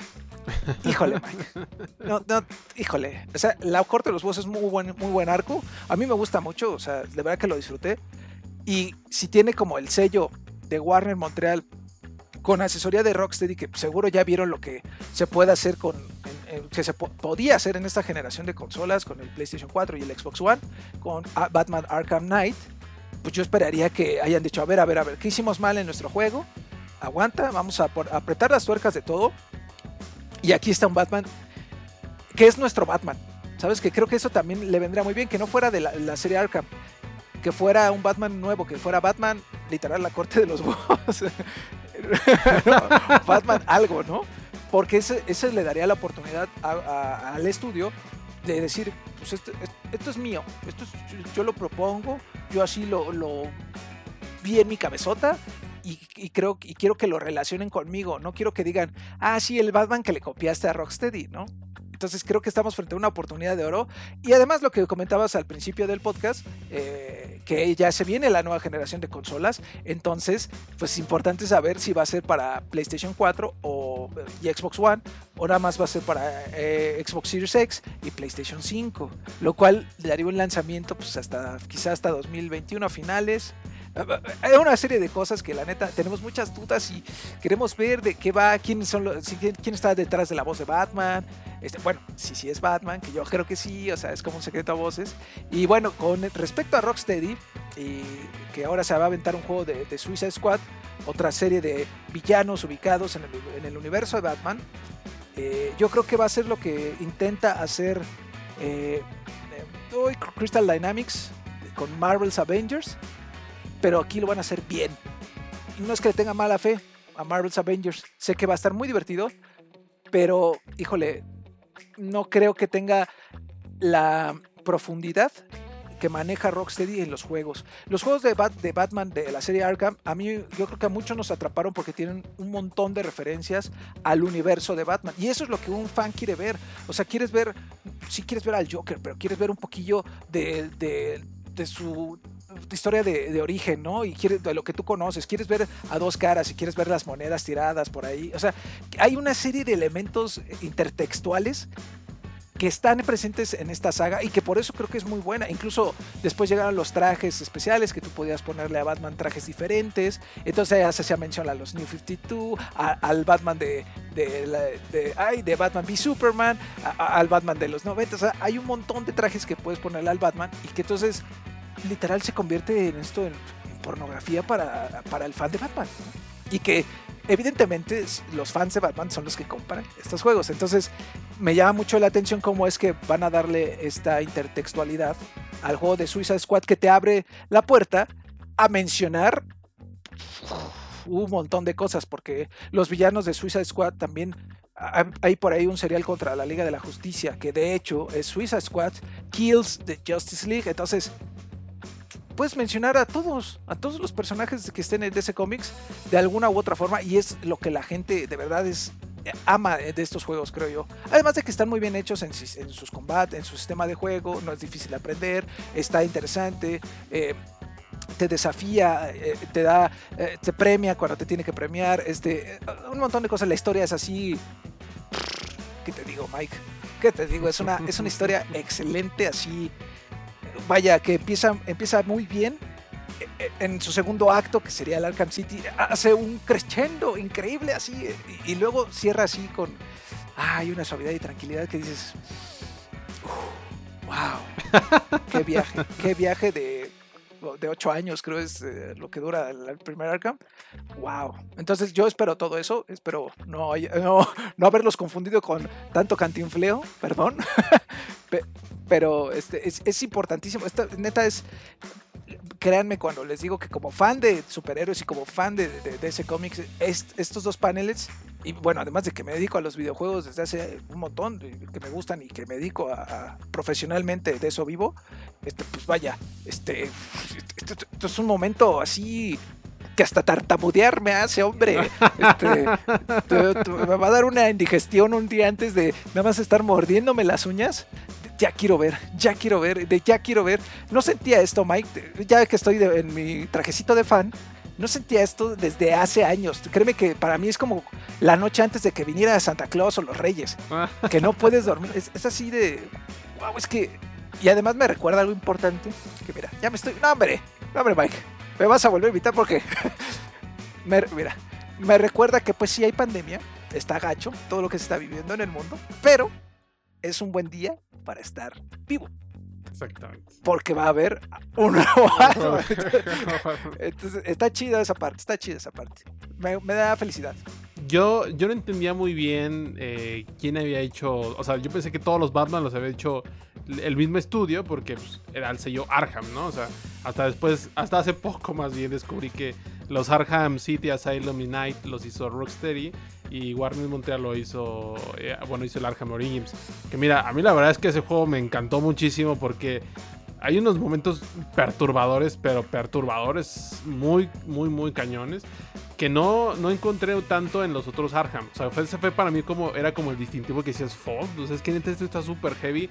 Híjole, Mike. Híjole. O sea, la corte de los búhos es muy buen, muy buen arco. A mí me gusta mucho, o sea, de verdad que lo disfruté. Y si tiene como el sello de Warner Montreal con asesoría de Rocksteady, que seguro ya vieron lo que se puede hacer con, que se podía hacer en esta generación de consolas, con el PlayStation 4 y el Xbox One, con Batman Arkham Knight, pues yo esperaría que hayan dicho, a ver, a ver, a ver, ¿qué hicimos mal en nuestro juego? Aguanta, vamos a apretar las tuercas de todo. Y aquí está un Batman que es nuestro Batman. ¿Sabes? Que creo que eso también le vendría muy bien, que no fuera de la, serie Arkham, que fuera un Batman nuevo, que fuera Batman, literal, la corte de los búhos. (laughs) Batman algo, ¿no? Porque ese, ese, le daría la oportunidad al estudio de decir, pues esto, esto, es mío, esto yo lo propongo, yo así lo, lo vi en mi cabezota y, creo y quiero que lo relacionen conmigo. No quiero que digan, ah, sí, el Batman que le copiaste a Rocksteady, ¿no? Entonces creo que estamos frente a una oportunidad de oro. Y además lo que comentabas al principio del podcast, eh, que ya se viene la nueva generación de consolas. Entonces, pues es importante saber si va a ser para PlayStation 4 o, y Xbox One, o nada más va a ser para eh, Xbox Series X y PlayStation 5. Lo cual daría un lanzamiento pues hasta quizás hasta 2021 a finales. Hay una serie de cosas que la neta tenemos muchas dudas y queremos ver de qué va, quién, son los, quién está detrás de la voz de Batman. Este, bueno, si sí, es Batman, que yo creo que sí, o sea, es como un secreto a voces. Y bueno, con respecto a Rocksteady, y que ahora se va a aventar un juego de, de Suicide Squad, otra serie de villanos ubicados en el, universo de Batman, eh, yo creo que va a ser lo que intenta hacer eh, eh Crystal Dynamics con Marvel's Avengers pero aquí lo van a hacer bien. Y no es que le tenga mala fe a Marvel's Avengers, sé que va a estar muy divertido, pero híjole, no creo que tenga la profundidad que maneja Rocksteady en los juegos. Los juegos de, de, Batman de la serie Arkham, a mí yo creo que a muchos nos atraparon porque tienen un montón de referencias al universo de Batman. Y eso es lo que un fan quiere ver. O sea, quieres ver, sí quieres ver al Joker, pero quieres ver un poquillo de, de, de su historia de, origen, ¿no? Y quieres, de lo que tú conoces, quieres ver a dos caras y quieres ver las monedas tiradas por ahí. O sea, hay una serie de elementos intertextuales que están presentes en esta saga y que por eso creo que es muy buena. Incluso después llegaron los trajes especiales que tú podías ponerle a Batman trajes diferentes. Entonces ya se hacía mención a los New 52, al Batman de, de, ay, de Batman v Superman, al Batman de los 90. O sea, hay un montón de trajes que puedes ponerle al Batman y que entonces literal se convierte en esto en, pornografía para, para, el fan de Batman. Y que evidentemente los fans de Batman son los que compran estos juegos. Entonces me llama mucho la atención cómo es que van a darle esta intertextualidad al juego de Suicide Squad que te abre la puerta a mencionar un montón de cosas, porque los villanos de Suicide Squad también hay por ahí un serial contra la Liga de la Justicia, que de hecho es Suicide Squad Kills the Justice League. Entonces, puedes mencionar a todos, a todos los personajes que estén en ese cómics de alguna u otra forma y es lo que la gente de verdad es eh, ama de estos juegos, creo yo. Además de que están muy bien hechos en, sus combates, en su sistema de juego, no es difícil aprender, está interesante. Eh, te desafía, eh, te da, te premia cuando te tiene que premiar, este, un montón de cosas. La historia es así. ¿Qué te digo, Mike? ¿Qué te digo? Es una, es una historia (laughs) excelente, así vaya, que empieza, empieza muy bien. E, e, en su segundo acto, que sería el Arkham City, hace un crescendo increíble así, y, luego cierra así con, hay una suavidad y tranquilidad que dices, wow, qué viaje, qué viaje de, de 8 años, creo es eh, lo que dura el, primer Arkham. ¡Wow! Entonces yo espero todo eso, espero (laughs) no, no, haberlos confundido con tanto cantinfleo, perdón. (laughs) Pero este, es, es importantísimo. Esta neta es créanme cuando les digo que como fan de superhéroes y como fan de, ese cómics, estos dos paneles, y bueno, además de que me dedico a los videojuegos desde hace un montón, que me gustan y que me dedico a, profesionalmente de eso vivo, este, pues vaya, este, esto, es un momento así que hasta tartamudear me hace, hombre. Este, me va a dar una indigestión un día antes de nada más estar mordiéndome las uñas ya quiero ver, ya quiero ver, de ya quiero ver. No sentía esto, Mike, ya que estoy en mi trajecito de fan, no sentía esto desde hace años. Créeme que para mí es como la noche antes de que viniera Santa Claus o los Reyes, que no puedes dormir. Es, así de, wow, es que... Y además me recuerda algo importante, que mira, ya me estoy... No, hombre, no, hombre, Mike, me vas a volver a invitar porque... (laughs) mira, me recuerda que pues sí hay pandemia, está gacho todo lo que se está viviendo en el mundo, pero es un buen día para estar vivo. Exactamente. Porque va a haber un nuevo (laughs) (laughs) Entonces, está chida esa parte, está chida esa parte. Me, da felicidad. Yo, yo no entendía muy bien eh, quién había hecho. O sea, yo pensé que todos los Batman los había hecho el mismo estudio porque pues, era el sello Arkham, ¿no? O sea, hasta después, hasta hace poco más bien descubrí que los Arkham City, Asylum y Night los hizo Rocksteady y Warner Montreal lo hizo, eh, bueno, hizo el Arkham Origins. Que mira, a mí la verdad es que ese juego me encantó muchísimo porque hay unos momentos perturbadores, pero perturbadores muy, muy, muy cañones que no, no encontré tanto en los otros Arkham. O sea, ese fue para mí como, era como el distintivo que decías, fuck, entonces es que esto está súper heavy.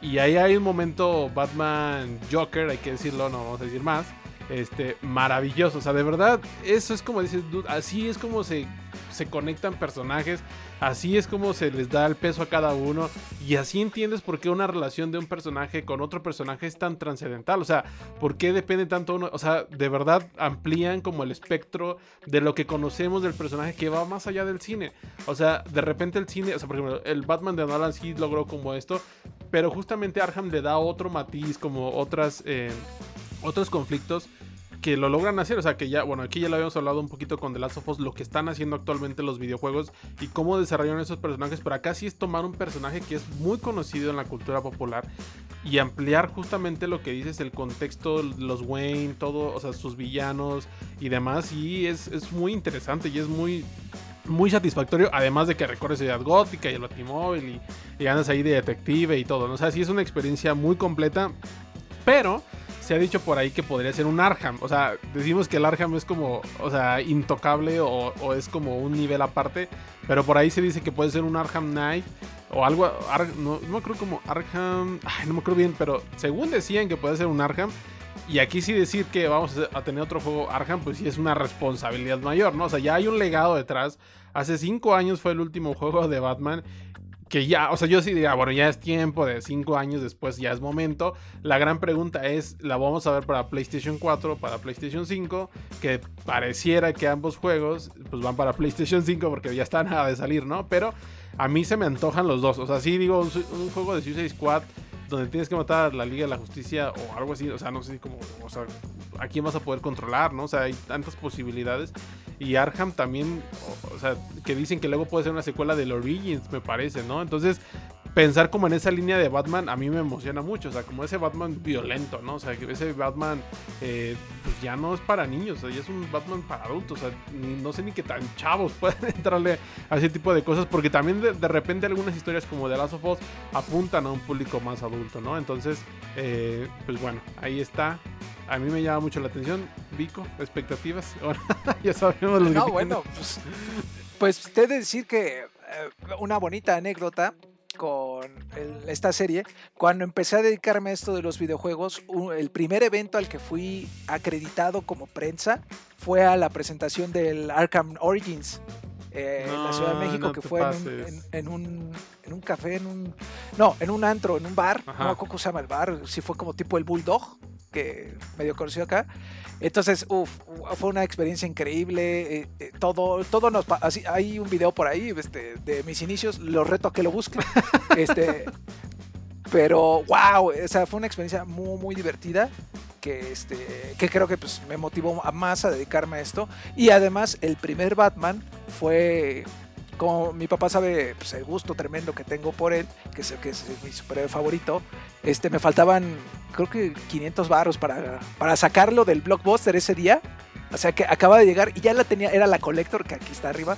Y ahí hay un momento Batman Joker, hay que decirlo, no vamos a decir más. Este, maravilloso. O sea, de verdad, eso es como dices, así es como se se conectan personajes, así es como se les da el peso a cada uno y así entiendes por qué una relación de un personaje con otro personaje es tan trascendental, o sea, por qué depende tanto uno, o sea, de verdad amplían como el espectro de lo que conocemos del personaje que va más allá del cine, o sea, de repente el cine, o sea, por ejemplo, el Batman de Nolan sí logró como esto, pero justamente Arkham le da otro matiz, como otras, eh, otros conflictos que lo logran hacer. O sea, que ya, bueno, aquí ya lo habíamos hablado un poquito con The Last of Us, lo que están haciendo actualmente los videojuegos y cómo desarrollan esos personajes. Pero acá sí es tomar un personaje que es muy conocido en la cultura popular y ampliar justamente lo que dices, el contexto, los Wayne, todo, o sea, sus villanos y demás. Y es, es muy interesante y es muy muy satisfactorio, además de que recorres Ciudad Gótica y el Batimóvil y, y, andas ahí de detective y todo. O sea, sí es una experiencia muy completa, pero se ha dicho por ahí que podría ser un Arkham. O sea, decimos que el Arkham es como, o sea, intocable o, es como un nivel aparte. Pero por ahí se dice que puede ser un Arkham Knight o algo. no, me acuerdo como Arkham. Ay, no me acuerdo bien, pero según decían que puede ser un Arkham. Y aquí sí decir que vamos a tener otro juego Arkham, pues sí es una responsabilidad mayor, ¿no? O sea, ya hay un legado detrás. Hace cinco años fue el último juego de Batman que ya, o sea, yo sí diría, bueno, ya es tiempo, de cinco años después ya es momento. La gran pregunta es, ¿la vamos a ver para PlayStation 4, para PlayStation 5? Que pareciera que ambos juegos pues van para PlayStation 5 porque ya están a de salir, ¿no? Pero a mí se me antojan los dos. O sea, sí digo, un, juego de Suicide Squad donde tienes que matar a la Liga de la Justicia o algo así, o sea, no sé cómo, o sea, a quién vas a poder controlar, ¿no? O sea, hay tantas posibilidades. Y Arkham también, o, sea, que dicen que luego puede ser una secuela del Origins, me parece, ¿no? Entonces, pensar como en esa línea de Batman a mí me emociona mucho, o sea, como ese Batman violento, ¿no? O sea, ese Batman eh, pues ya no es para niños, o sea, ya es un Batman para adultos, o sea, no sé ni qué tan chavos (laughs) pueden entrarle a ese tipo de cosas, porque también de, repente algunas historias como de Last of Us apuntan a un público más adulto, ¿no? Entonces, eh, pues bueno, ahí está a mí me llama mucho la atención. Vico, expectativas. (laughs) ya sabemos lo No, bueno, pues, pues te de decir que eh, una bonita anécdota con esta serie, cuando empecé a dedicarme a esto de los videojuegos, el primer evento al que fui acreditado como prensa fue a la presentación del Arkham Origins. Eh, en la Ciudad de México, que fue en un, en un, café, en un. No, en un antro, en un bar. No cómo se llama el bar. Si fue como tipo el Bulldog que medio conocido acá. Entonces, uff, fue una experiencia increíble. Eh, eh, todo, todo nos así, hay un video por ahí este, de mis inicios. Los reto a que lo busquen. (laughs) este, Pero, wow, esa fue una experiencia muy, muy divertida. Que, este, que creo que pues, me motivó más a dedicarme a esto. Y además, el primer Batman fue como mi papá sabe pues, el gusto tremendo que tengo por él, que es, que es mi superhéroe favorito, este, me faltaban creo que 500 baros para, para sacarlo del blockbuster ese día. O sea que acaba de llegar y ya la tenía, era la collector que aquí está arriba.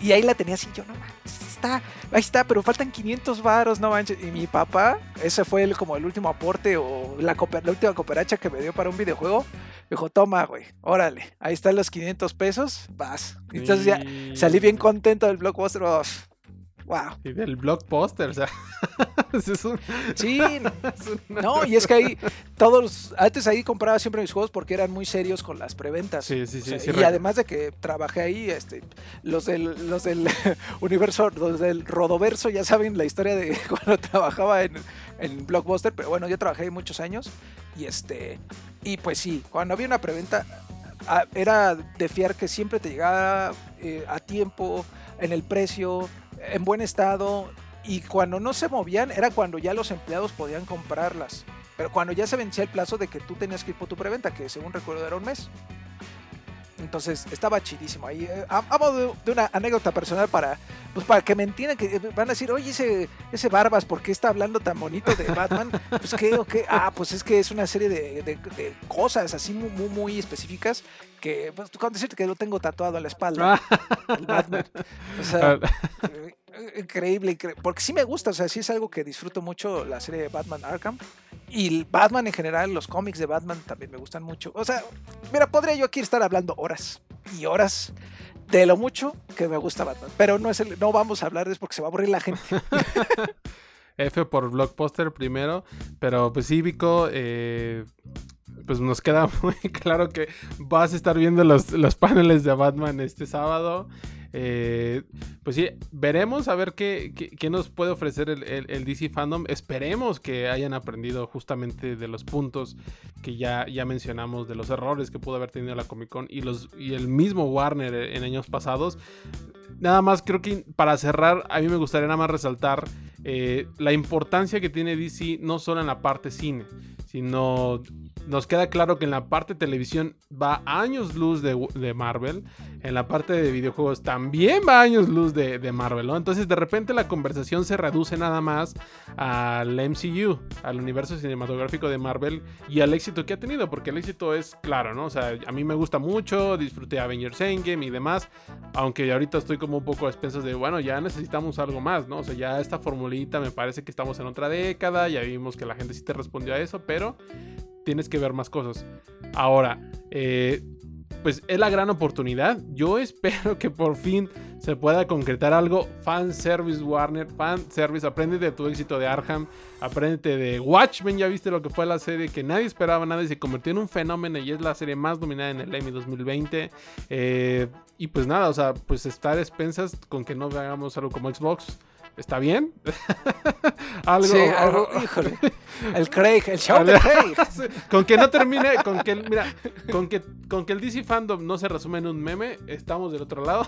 Y ahí la tenía así, yo no manches, está, ahí está, pero faltan 500 varos, no manches. Y mi papá, ese fue el, como el último aporte o la, la última cooperacha que me dio para un videojuego. Dijo, toma, güey, órale, ahí están los 500 pesos, vas. Entonces ya salí bien contento del blockbuster. Oh, Wow. Y del blockbuster, o sea. (laughs) es un... Sí, (laughs) no, y es que ahí todos, antes ahí compraba siempre mis juegos porque eran muy serios con las preventas. Sí, sí, sí. y además de que trabajé ahí, este, los del, los del (laughs) universo, los del Rodoverso, ya saben la historia de cuando trabajaba en, en Blockbuster, pero bueno, yo trabajé ahí muchos años y este, y pues sí, cuando había una preventa era de fiar que siempre te llegaba eh, a tiempo, en el precio, en buen estado y cuando no se movían era cuando ya los empleados podían comprarlas. Pero cuando ya se vencía el plazo de que tú tenías que ir por tu preventa, que según recuerdo era un mes. Entonces estaba chidísimo. Ahí eh, de, de, una anécdota personal para, pues para que me entiendan que van a decir, oye, ese, ese Barbas, ¿por qué está hablando tan bonito de Batman? (laughs) Pues qué, qué? Ah, pues es que es una serie de, de, cosas así muy, muy, muy específicas que, pues con decirte que lo tengo tatuado a la espalda. el Batman. O sea, (laughs) eh, increíble, porque sí me gusta, o sea, sí es algo que disfruto mucho la serie de Batman Arkham. Y Batman en general, los cómics de Batman también me gustan mucho. O sea, mira, podría yo aquí estar hablando horas y horas de lo mucho que me gusta Batman. Pero no, es el, no vamos a hablar de eso porque se va a aburrir la gente. (laughs) F por Blockbuster primero. Pero pues sí, Vico, eh, pues nos queda (laughs) muy claro que vas a estar viendo los, los paneles de Batman este sábado. Eh, pues sí, veremos a ver qué, nos puede ofrecer el, DC Fandom. Esperemos que hayan aprendido justamente de los puntos que ya, ya mencionamos, de los errores que pudo haber tenido la Comic Con y, los, y el mismo Warner en años pasados. Nada más creo que para cerrar, a mí me gustaría nada más resaltar eh, la importancia que tiene DC no solo en la parte cine, sino nos queda claro que en la parte de televisión va años luz de, Marvel, en la parte de videojuegos también va años luz de, Marvel, ¿no? Entonces de repente la conversación se reduce nada más al MCU, al universo cinematográfico de Marvel y al éxito que ha tenido, porque el éxito es claro, ¿no? O sea, a mí me gusta mucho, disfruté Avengers Endgame y demás, aunque ahorita estoy como un poco a expensas de, bueno, ya necesitamos algo más, ¿no? O sea, ya esta formulita me parece que estamos en otra década, ya vimos que la gente sí te respondió a eso, pero tienes que ver más cosas. Ahora, eh, pues es la gran oportunidad. Yo (laughs) espero que por fin se pueda concretar algo. Fan service Warner, fan service. Aprende de tu éxito de Arkham, aprende de Watchmen. Ya viste lo que fue la serie que nadie esperaba nada y se convirtió en un fenómeno y es la serie más dominada en el Emmy 2020. Eh, y pues nada, o sea, pues estar expensas con que no hagamos algo como Xbox ¿Está bien? (laughs) algo, sí, algo, híjole. (laughs) El Craig, el show de Craig. (laughs) con que no termine, con que, mira, con que, con que el DC Fandom no se resume en un meme, estamos del otro lado.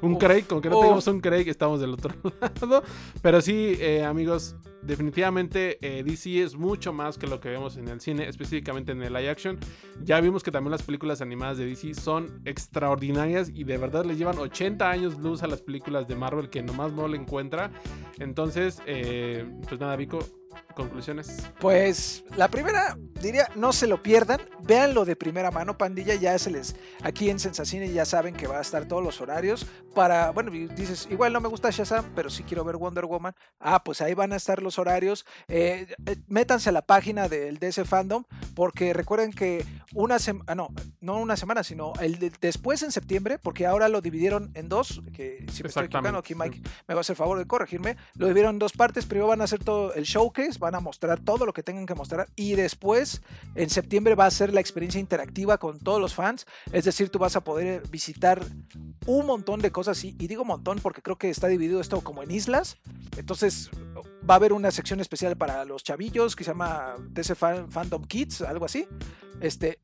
un Craig, con que no tengamos un Craig, estamos del otro lado. Pero sí, eh, amigos, definitivamente eh, DC es mucho más que lo que vemos en el cine, específicamente en el live action. Ya vimos que también las películas animadas de DC son extraordinarias y de verdad le llevan 80 años luz a las películas de Marvel que nomás no le encuentra. Entonces, eh, pues nada, Vico, conclusiones. Pues la primera, diría, no se lo pierdan, véanlo de primera mano, pandilla, ya se les, aquí en Sensacine ya saben que va a estar todos los horarios para, bueno, dices, igual no me gusta Shazam, pero sí quiero ver Wonder Woman, ah, pues ahí van a estar los horarios, eh, eh, métanse a la página del DC Fandom, porque recuerden que una semana, ah, no, no una semana, sino el después en septiembre, porque ahora lo dividieron en dos, que si me estoy equivocando, aquí Mike me va a hacer favor de corregirme, lo dividieron en dos partes, primero van a hacer todo el showcase, van a mostrar todo lo que tengan que mostrar y después en septiembre va a ser la experiencia interactiva con todos los fans, es decir, tú vas a poder visitar un montón de cosas y, y digo montón porque creo que está dividido esto como en islas, entonces va a haber una sección especial para los chavillos que se llama DC Fandom Kids, algo así. Este,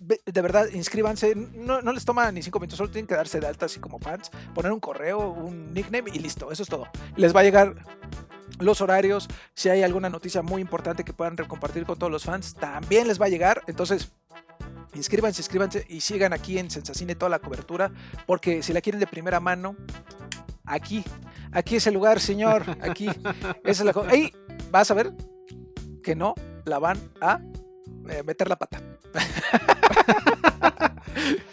de verdad, inscríbanse. No, no, les toma ni cinco minutos, solo tienen que darse de alta así como fans, poner un correo, un nickname y listo. Eso es todo. Les va a llegar los horarios, si hay alguna noticia muy importante que puedan compartir con todos los fans, también les va a llegar. Entonces, inscríbanse, inscríbanse y sigan aquí en Sensacine toda la cobertura, porque si la quieren de primera mano, aquí, aquí es el lugar, señor, aquí (laughs) es la Ahí vas a ver que no la van a eh, meter la pata. (laughs)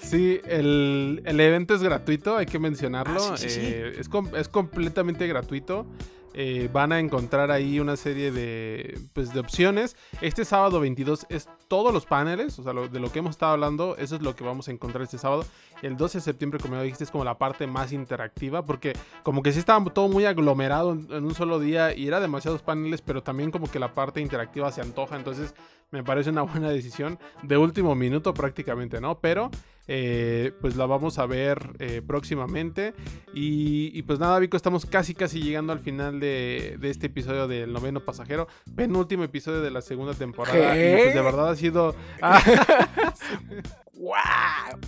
Sí, el, evento es gratuito, hay que mencionarlo. Ah, eh, es, es, completamente gratuito. Eh, van a encontrar ahí una serie de, pues, de opciones. Este sábado 22 es todos los paneles, o sea, de lo que hemos estado hablando, eso es lo que vamos a encontrar este sábado. El 12 de septiembre, como ya dijiste, es como la parte más interactiva, porque como que sí estaba todo muy aglomerado en, un solo día y era demasiados paneles, pero también como que la parte interactiva se antoja, entonces me parece una buena decisión de último minuto prácticamente, ¿no? Pero eh, pues la vamos a ver eh, próximamente. Y, pues nada, Vico, estamos casi casi llegando al final de, este episodio del noveno pasajero, penúltimo episodio de la segunda temporada. Y pues de verdad ha sido... (laughs) ¡Wow!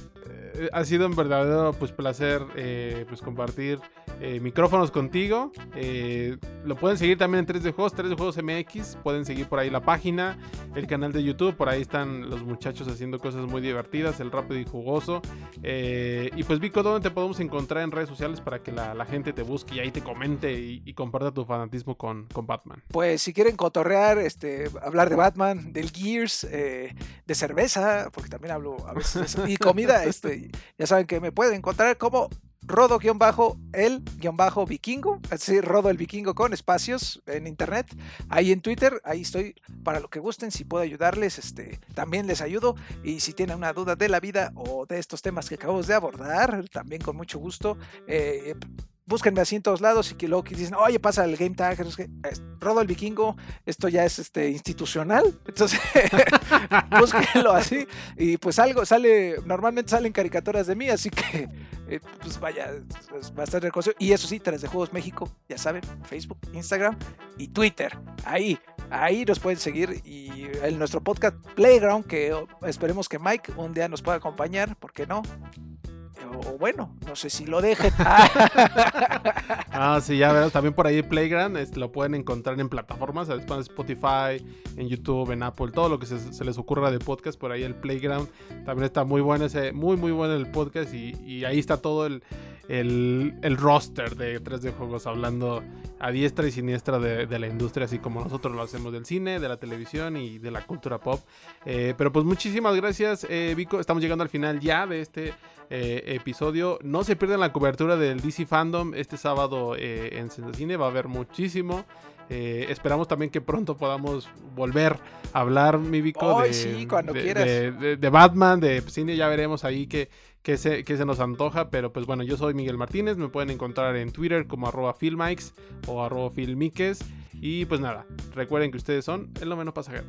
Eh, ha sido un verdadero pues, placer eh, pues, compartir eh, micrófonos contigo. lo pueden seguir también en 3 de Juegos, 3 de Juegos MX. Pueden seguir por ahí la página, el canal de YouTube. Por ahí están los muchachos haciendo cosas muy divertidas, el rápido y jugoso. y pues, Vico, ¿dónde te podemos encontrar en redes sociales para que la, gente te busque y ahí te comente y, comparta tu fanatismo con, con, Batman? Pues, si quieren cotorrear, este, hablar de Batman, del Gears, de cerveza, porque también hablo a veces y comida, (laughs) este ya saben que me pueden encontrar como Rodo-el-vikingo, así Rodo el Vikingo con espacios en internet, ahí en Twitter, ahí estoy para lo que gusten, si puedo ayudarles, este, también les ayudo y si tienen una duda de la vida o de estos temas que acabamos de abordar, también con mucho gusto, eh, búsquenme así en todos lados y que luego que dicen, oye, pasa el game tag, Rodo el Vikingo, esto ya es este institucional, (laughs) entonces (laughs) búsquenlo así y pues algo sale, normalmente salen caricaturas de mí, así que eh, pues vaya, es bastante reconocido. Y eso sí, 3 de Juegos México, ya saben, Facebook, Instagram y Twitter, ahí, ahí nos pueden seguir y en nuestro podcast Playground, que esperemos que Mike un día nos pueda acompañar, ¿por qué no? O bueno, no sé si lo dejen. (laughs) (laughs) ah, sí, ya verás, también por ahí Playground este, lo pueden encontrar en plataformas, en Spotify, en YouTube, en Apple, todo lo que se, les ocurra de podcast, por ahí el Playground también está muy bueno, ese, muy muy bueno el podcast y, ahí está todo el, el, roster de 3D Juegos hablando a diestra y siniestra de, la industria, así como nosotros lo hacemos del cine, de la televisión y de la cultura pop. Eh, pero pues muchísimas gracias, eh, Vico. Estamos llegando al final ya de este eh, episodio. No se pierdan la cobertura del DC Fandom este sábado en Cine. Va a haber muchísimo. esperamos también que pronto podamos volver a hablar, mi Vico, de, de, Batman, de cine. Ya veremos ahí que que se, que se nos antoja, pero pues bueno, yo soy Miguel Martínez, me pueden encontrar en Twitter como arroba o arroba. Y pues nada, recuerden que ustedes son el noveno pasajero.